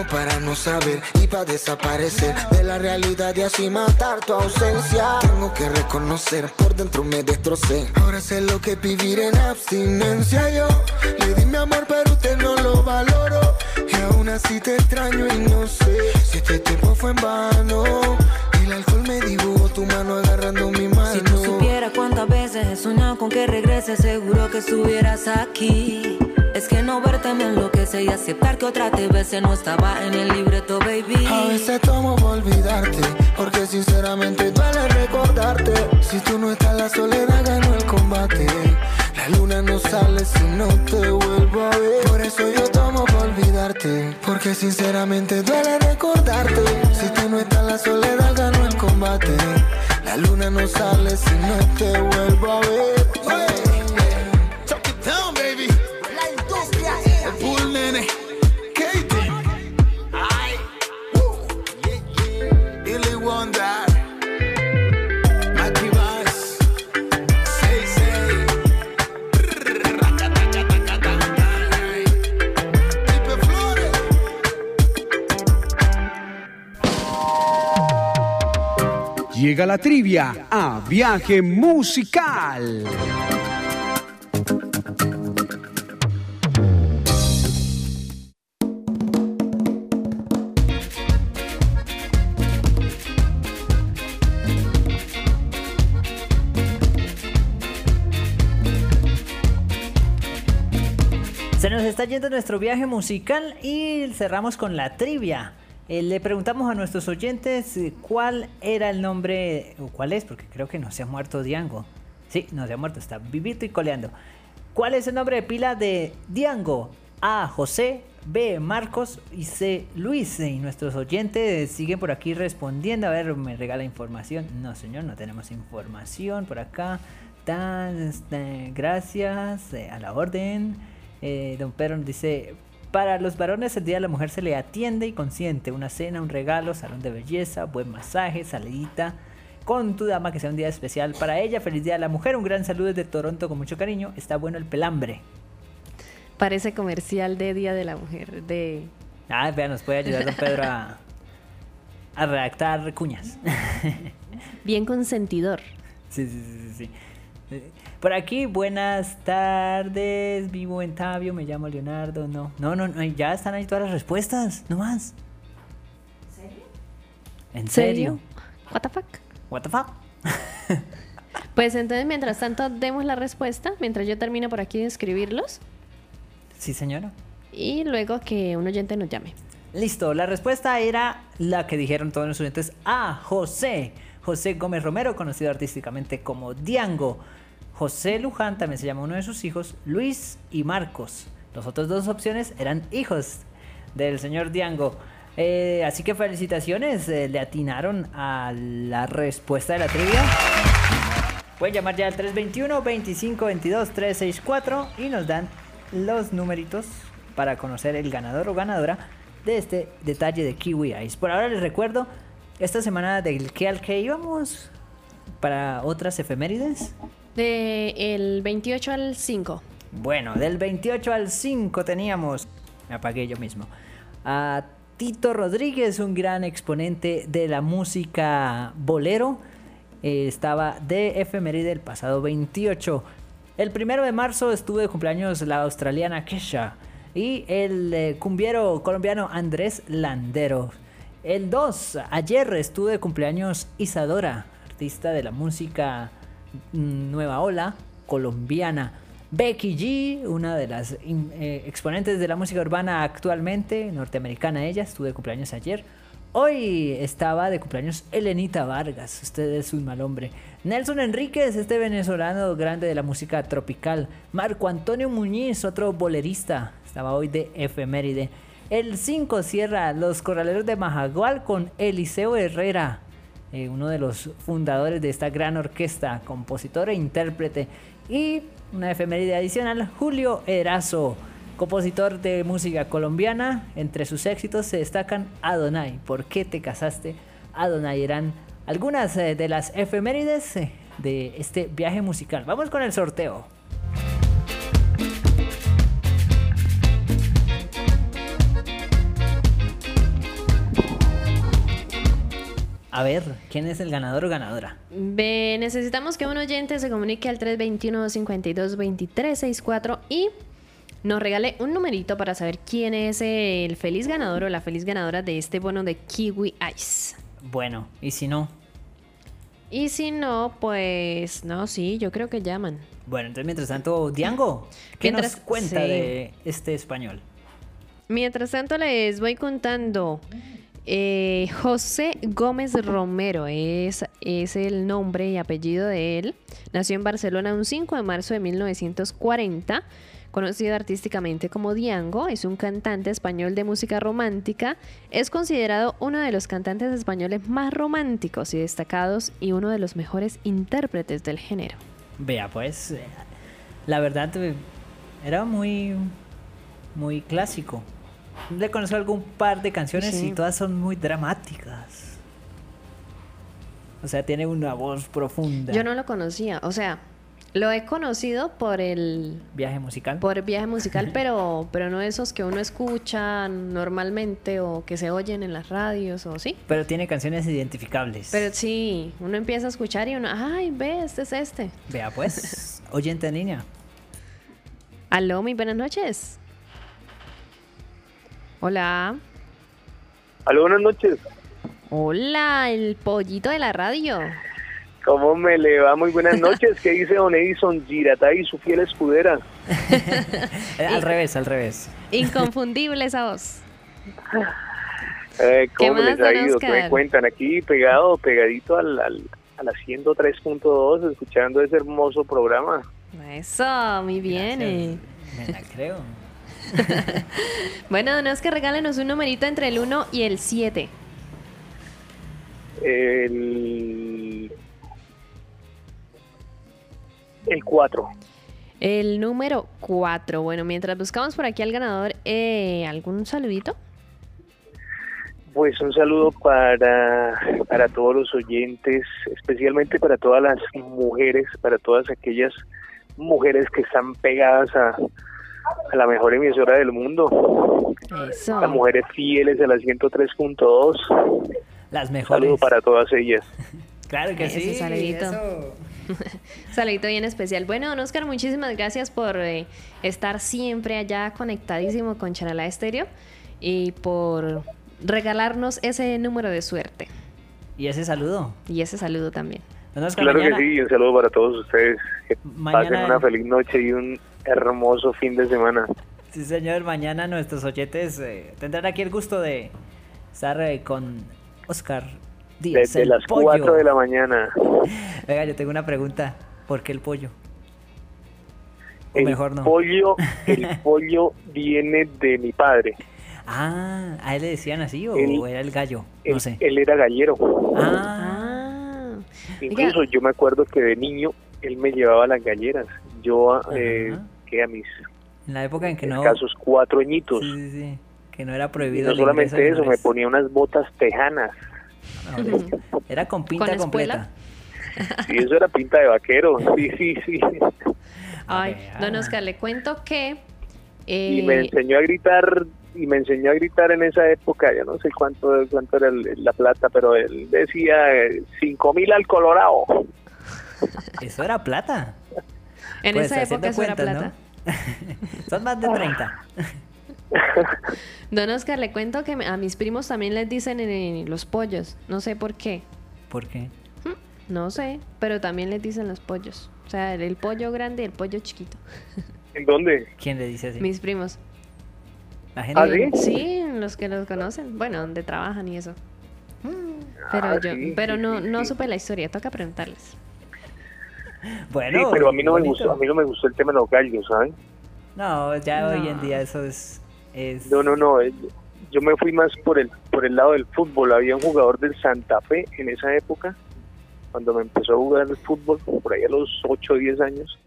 Para no saber y para desaparecer de la realidad y así matar tu ausencia. Tengo que reconocer, por dentro me destrocé. Ahora sé lo que es vivir en abstinencia. Yo le di mi amor, pero usted no lo valoró. Y aún así te extraño y no sé si este tiempo fue en vano. El alcohol me dibujó tu mano agarrando mi mano. Cuántas veces he soñado con que regreses, seguro que estuvieras aquí. Es que no verte me enloquece y aceptar que otra te bese no estaba en el libreto, baby. A veces tomo por olvidarte, porque sinceramente duele recordarte. Si tú no estás, la soledad ganó el combate. La luna no sale si no te vuelvo a ver. Por eso yo tomo por olvidarte, porque sinceramente duele recordarte. Si tú no estás, la soledad ganó el combate. La luna no sale si no te vuelvo a ver. Llega la trivia a viaje musical. Se nos está yendo nuestro viaje musical y cerramos con la trivia. Eh, le preguntamos a nuestros oyentes eh, cuál era el nombre, o cuál es, porque creo que no se ha muerto Diango. Sí, no se ha muerto, está vivito y coleando. ¿Cuál es el nombre de pila de Diango? A. José, B. Marcos y C. Luis. Y nuestros oyentes siguen por aquí respondiendo. A ver, me regala información. No, señor, no tenemos información por acá. Tan, este, gracias, eh, a la orden. Don Pedro nos dice, para los varones el Día de la Mujer se le atiende y consiente una cena, un regalo, salón de belleza, buen masaje, salidita con tu dama que sea un día especial para ella. Feliz Día de la Mujer, un gran saludo desde Toronto con mucho cariño. Está bueno el pelambre. Parece comercial de Día de la Mujer, de... Ah, vea, nos puede ayudar don Pedro a, a redactar cuñas. Bien consentidor. Sí, sí, sí, sí, sí. Por aquí, buenas tardes, vivo en Tabio, me llamo Leonardo, no, no, no, no, ya están ahí todas las respuestas, no más. ¿En serio? What the fuck? What the fuck? Pues entonces, mientras tanto, demos la respuesta, mientras yo termino por aquí de escribirlos, Sí, señora. y luego que un oyente nos llame. Listo, la respuesta era la que dijeron todos los estudiantes. A. José. José Gómez Romero, conocido artísticamente como Diango. José Luján también se llama uno de sus hijos, Luis y Marcos. Las otras dos opciones eran hijos del señor Diango. Eh, así que felicitaciones, eh, le atinaron a la respuesta de la trivia. Pueden llamar ya al 321-2522-364 y nos dan los numeritos para conocer el ganador o ganadora de este detalle de Kiwi Ice. Por ahora les recuerdo, esta semana del que al que íbamos para otras efemérides. De el 28 al 5. Bueno, del 28 al 5 teníamos, me apagué yo mismo, a Tito Rodríguez, un gran exponente de la música bolero. Eh, estaba de efeméride el pasado 28. El primero de marzo estuvo de cumpleaños la australiana Kesha y el eh, cumbiero colombiano Andrés Landero. El 2, ayer estuvo de cumpleaños Isadora, artista de la música nueva ola colombiana. Becky G, una de las eh, exponentes de la música urbana actualmente, norteamericana ella, estuvo de cumpleaños ayer. Hoy estaba de cumpleaños Elenita Vargas, usted es un mal hombre. Nelson Enríquez, este venezolano grande de la música tropical. Marco Antonio Muñiz, otro bolerista, estaba hoy de efeméride. El 5 cierra Los Corraleros de Majagual con Eliseo Herrera, eh, uno de los fundadores de esta gran orquesta, compositor e intérprete. Y una efeméride adicional, Julio Erazo, compositor de música colombiana. Entre sus éxitos se destacan Adonai, ¿por qué te casaste? Adonai eran algunas eh, de las efemérides eh, de este viaje musical. Vamos con el sorteo. A ver, ¿quién es el ganador o ganadora? Ve, necesitamos que un oyente se comunique al 321-52-2364 y nos regale un numerito para saber quién es el feliz ganador o la feliz ganadora de este bono de Kiwi Ice. Bueno, y si no, Y si no, pues no, sí, yo creo que llaman. Bueno, entonces mientras tanto, Diango, ¿qué Mientras- nos cuenta sí. de este español? Mientras tanto les voy contando. Eh, José Gómez Romero es, es el nombre y apellido de él. Nació en Barcelona un 5 de marzo de 1940. Conocido artísticamente como Diango, es un cantante español de música romántica. Es considerado uno de los cantantes españoles más románticos y destacados y uno de los mejores intérpretes del género. Vea, pues, la verdad eh, era muy, muy clásico. Le conozco algún par de canciones Sí. y todas son muy dramáticas. O sea, tiene una voz profunda. Yo no lo conocía, o sea, lo he conocido por el Viaje musical. por viaje musical, pero pero no esos que uno escucha normalmente o que se oyen en las radios o sí. Pero tiene canciones identificables. Pero sí, uno empieza a escuchar y uno, ay, ve, este es este. Vea, pues, oyente en línea. Aló, muy buenas noches. Hola. Aló, buenas noches. Hola, el pollito de la radio. ¿Cómo me le va? Muy buenas noches. ¿Qué dice Don Edison Giratay, su fiel escudera? Al revés, al revés. Inconfundible esa voz. Eh, ¿Qué ¿Cómo les ha ido? ¿Qué me cuentan? Aquí pegado, pegadito al, al, a la 103.2, escuchando ese hermoso programa. Eso, muy bien. eh. Me la creo. Bueno, no es que regálenos un numerito entre el 1 y el 7. El, el 4. El número 4. Bueno, mientras buscamos por aquí al ganador, eh, ¿algún saludito? Pues un saludo para, para todos los oyentes, especialmente para todas las mujeres, para todas aquellas mujeres que están pegadas a, a la mejor emisora del mundo. Eso. Las mujeres fieles a la 103.2. Las mejores. saludo para todas ellas. Claro que sí. saludito. Saludito bien especial. Bueno, don Oscar, muchísimas gracias por eh, estar siempre allá conectadísimo con Chanala Estéreo y por regalarnos ese número de suerte. Y ese saludo. Y ese saludo también. Don Oscar, Claro mañana- que sí, un saludo para todos ustedes. Que Mañana- pasen una feliz noche y un hermoso fin de semana. Sí, señor. Mañana nuestros oyentes eh, tendrán aquí el gusto de estar eh, con Oscar Díaz. Desde el las pollo. 4 de la mañana. Venga, yo tengo una pregunta. ¿Por qué el pollo? O El mejor no. pollo, el pollo viene de mi padre. Ah, ¿a él le decían así o Él- era el gallo? Él, No sé. él era gallero. Ah. Incluso yo me acuerdo que de niño él me llevaba las galleras. Yo, eh, que a mis En la época en que no... escasos cuatro añitos. Sí, sí, sí. Que no era Y prohibido no el ingreso solamente eso, me ponía unas botas tejanas. Era con pinta ¿Con completa. Y eso era pinta de vaquero. Sí, sí, sí. Ay, don Oscar, le cuento que... Y eh, me enseñó a gritar y me enseñó a gritar en esa época, yo no sé cuánto cuánto era el- la plata, pero él decía eh, cinco mil al Colorado. Eso era plata. En Pues, esa época eso era cuentas, plata. ¿no? Son más de 30. Don Oscar, le cuento que a mis primos también les dicen los pollos. No sé por qué. ¿Por qué? No sé, pero también les dicen los pollos. O sea, el, el pollo grande y el pollo chiquito. ¿En dónde? ¿Quién le dice así? Mis primos. La gente. ¿Ah, sí? Sí, los que los conocen. Bueno, donde trabajan y eso. Pero Ah, yo, sí, pero sí, no, sí, no supe la historia, toca preguntarles. Bueno, sí, pero a mí no me gustó, a mí no me gustó el tema de los gallos, ¿saben? No, ya hoy en día eso es. es... No, no, no. eh, Yo me fui más por el por el lado del fútbol. Había un jugador del Santa Fe en esa época, cuando me empezó a jugar el fútbol, por ahí a los 8 o 10 años.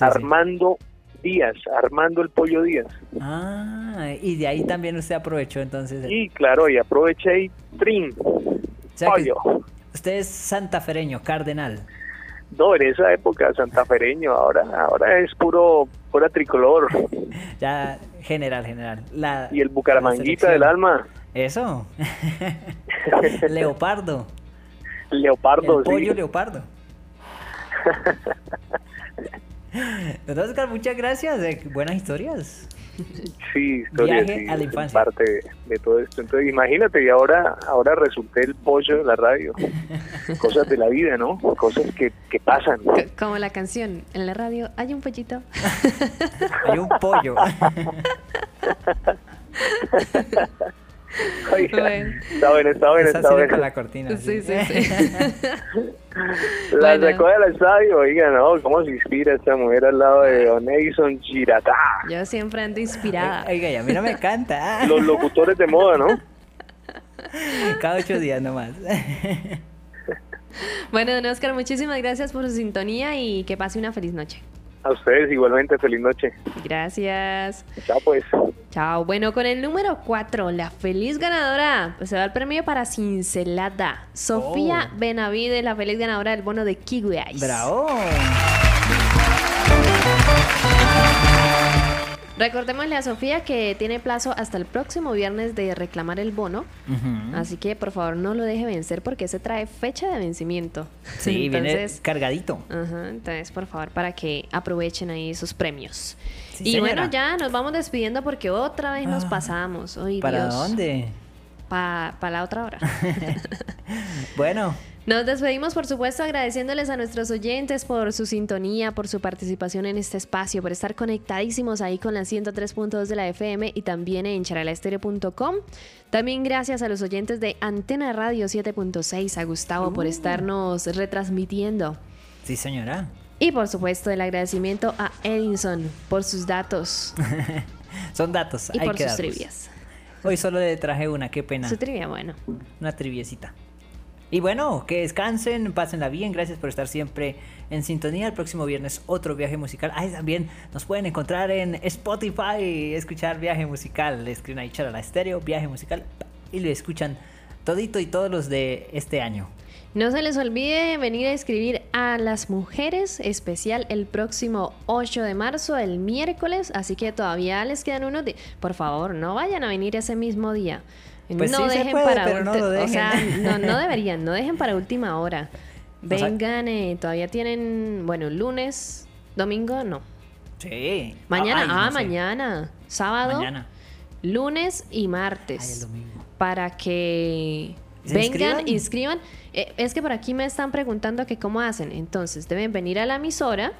Armando Díaz, Armando el Pollo Díaz. Ah, y de ahí también usted aprovechó entonces. Y claro, y aproveché y trin. O sea que Pollo. usted es santafereño, cardenal. No, en esa época santafereño, ahora ahora es puro pura tricolor. Ya, general, general. La, Y el Bucaramanguita del alma. Eso. Leopardo. Leopardo, el pollo leopardo. Don Oscar, muchas gracias. eh, buenas historias. Sí, historia Viaje sí, a la es infancia. parte de, de todo esto. Entonces, imagínate, y ahora ahora resulté el pollo de la radio. Cosas de la vida, ¿no? Cosas que, que pasan. C- Como la canción, en la radio hay un pollito. Hay un pollo. Oiga, Bueno. Está bueno, está bueno, está sirve bueno. la cortina. Sí, sí, sí. La Bueno. sacó del estadio, oiga, ¿no? ¿Cómo se inspira esta mujer al lado de Oneison Giratá? Yo siempre ando inspirada. Oiga, y a mí no me canta. Los locutores de moda, ¿no? Cada ocho días nomás. Bueno, don Oscar, muchísimas gracias por su sintonía y que pase una feliz noche. A ustedes igualmente, feliz noche. Gracias. Chao, pues. Chao. Bueno, con el número 4, la feliz ganadora, pues se da el premio para Cincelada. Sofía Oh. Benavide, la feliz ganadora del bono de Kiwi Ice. Bravo. Recordémosle a Sofía que tiene plazo hasta el próximo viernes de reclamar el bono. Así que por favor no lo deje vencer porque se trae fecha de vencimiento. Sí, viene cargadito. Entonces, por favor, para que aprovechen ahí sus premios. Sí, y señora. bueno, ya nos vamos despidiendo porque otra vez nos pasamos. Ay, ¿Para Dios. dónde? Para la otra hora. Bueno, Nos despedimos, por supuesto, agradeciéndoles a nuestros oyentes por su sintonía, por su participación en este espacio, por estar conectadísimos ahí con las 103.2 de la FM y también en charalaestereo.com. También gracias a los oyentes de Antena Radio 7.6, a Gustavo por estarnos retransmitiendo. sí, señora. Y por supuesto, el agradecimiento a Edinson por sus datos Son datos. y hay por que sus darlos. trivias. Hoy solo le traje una, qué pena. Su trivia, bueno. Una triviecita. Y bueno, que descansen, pásenla bien. Gracias por estar siempre en sintonía. El próximo viernes otro viaje musical. Ahí también nos pueden encontrar en Spotify, escuchar viaje musical. Le escriben ahí a la estéreo, viaje musical. Y lo escuchan todito y todos los de este año. No se les olvide venir a escribir a las mujeres, especial el próximo 8 de marzo, el miércoles, así que todavía les quedan unos días. Por favor, no vayan a venir ese mismo día. Pues no sí dejen puede, para no O sea, no, no deberían, no dejen para última hora. Vengan, eh, todavía tienen, bueno, lunes, domingo, no. Sí. Mañana, Ay, ah, no sé. mañana, sábado, Mañana. lunes y martes. Para que ¿Se vengan, inscriban? inscriban. Eh, es que por aquí me están preguntando que cómo hacen. Entonces, deben venir a la emisora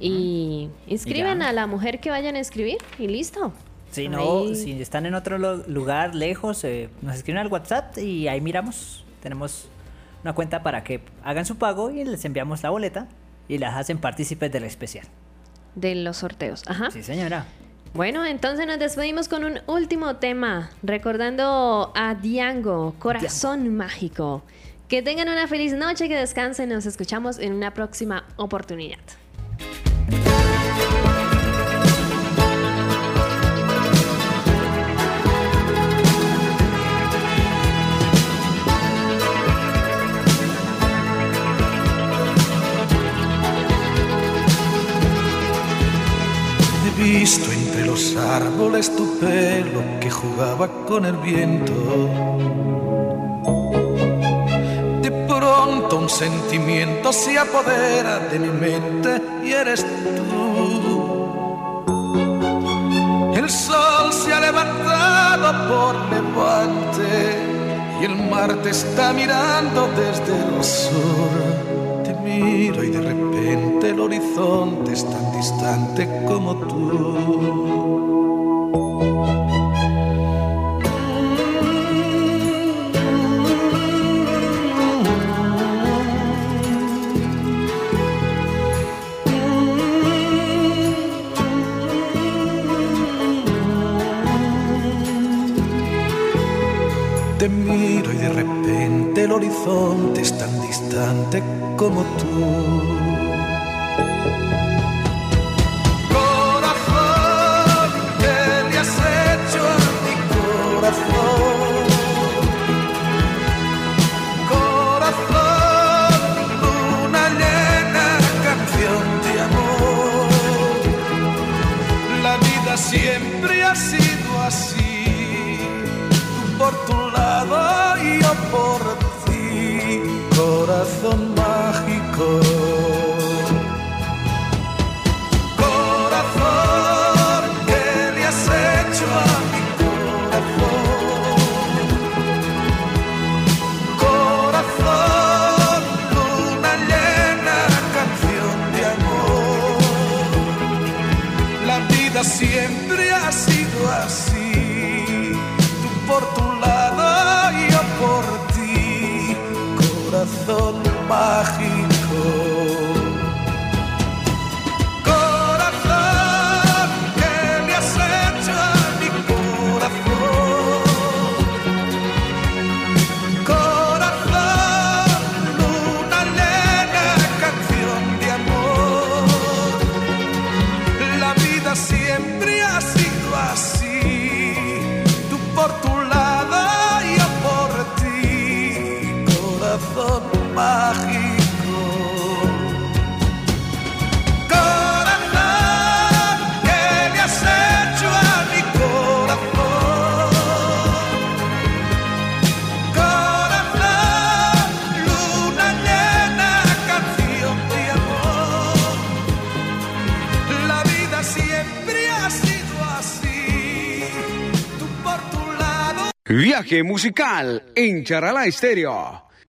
y inscriben a la mujer que vayan a escribir y listo. Si no, Ahí- si están en otro lugar lejos, eh, nos escriben al WhatsApp y ahí miramos. Tenemos una cuenta para que hagan su pago y les enviamos la boleta y las hacen partícipes del especial. De los sorteos. Ajá. Sí, señora. Bueno, entonces nos despedimos con un último tema, recordando a Diango, Corazón Mágico. Que tengan una feliz noche, que descansen, nos escuchamos en una próxima oportunidad. He visto los árboles tu pelo que jugaba con el viento. De pronto un sentimiento se apodera de mi mente y eres tú. El sol se ha levantado por levante y el mar te está mirando desde el sur. Miro y de repente el horizonte es tan distante como tú. Te miro y de repente el horizonte es tan distante como tú. Viaje musical en Charalá Estéreo.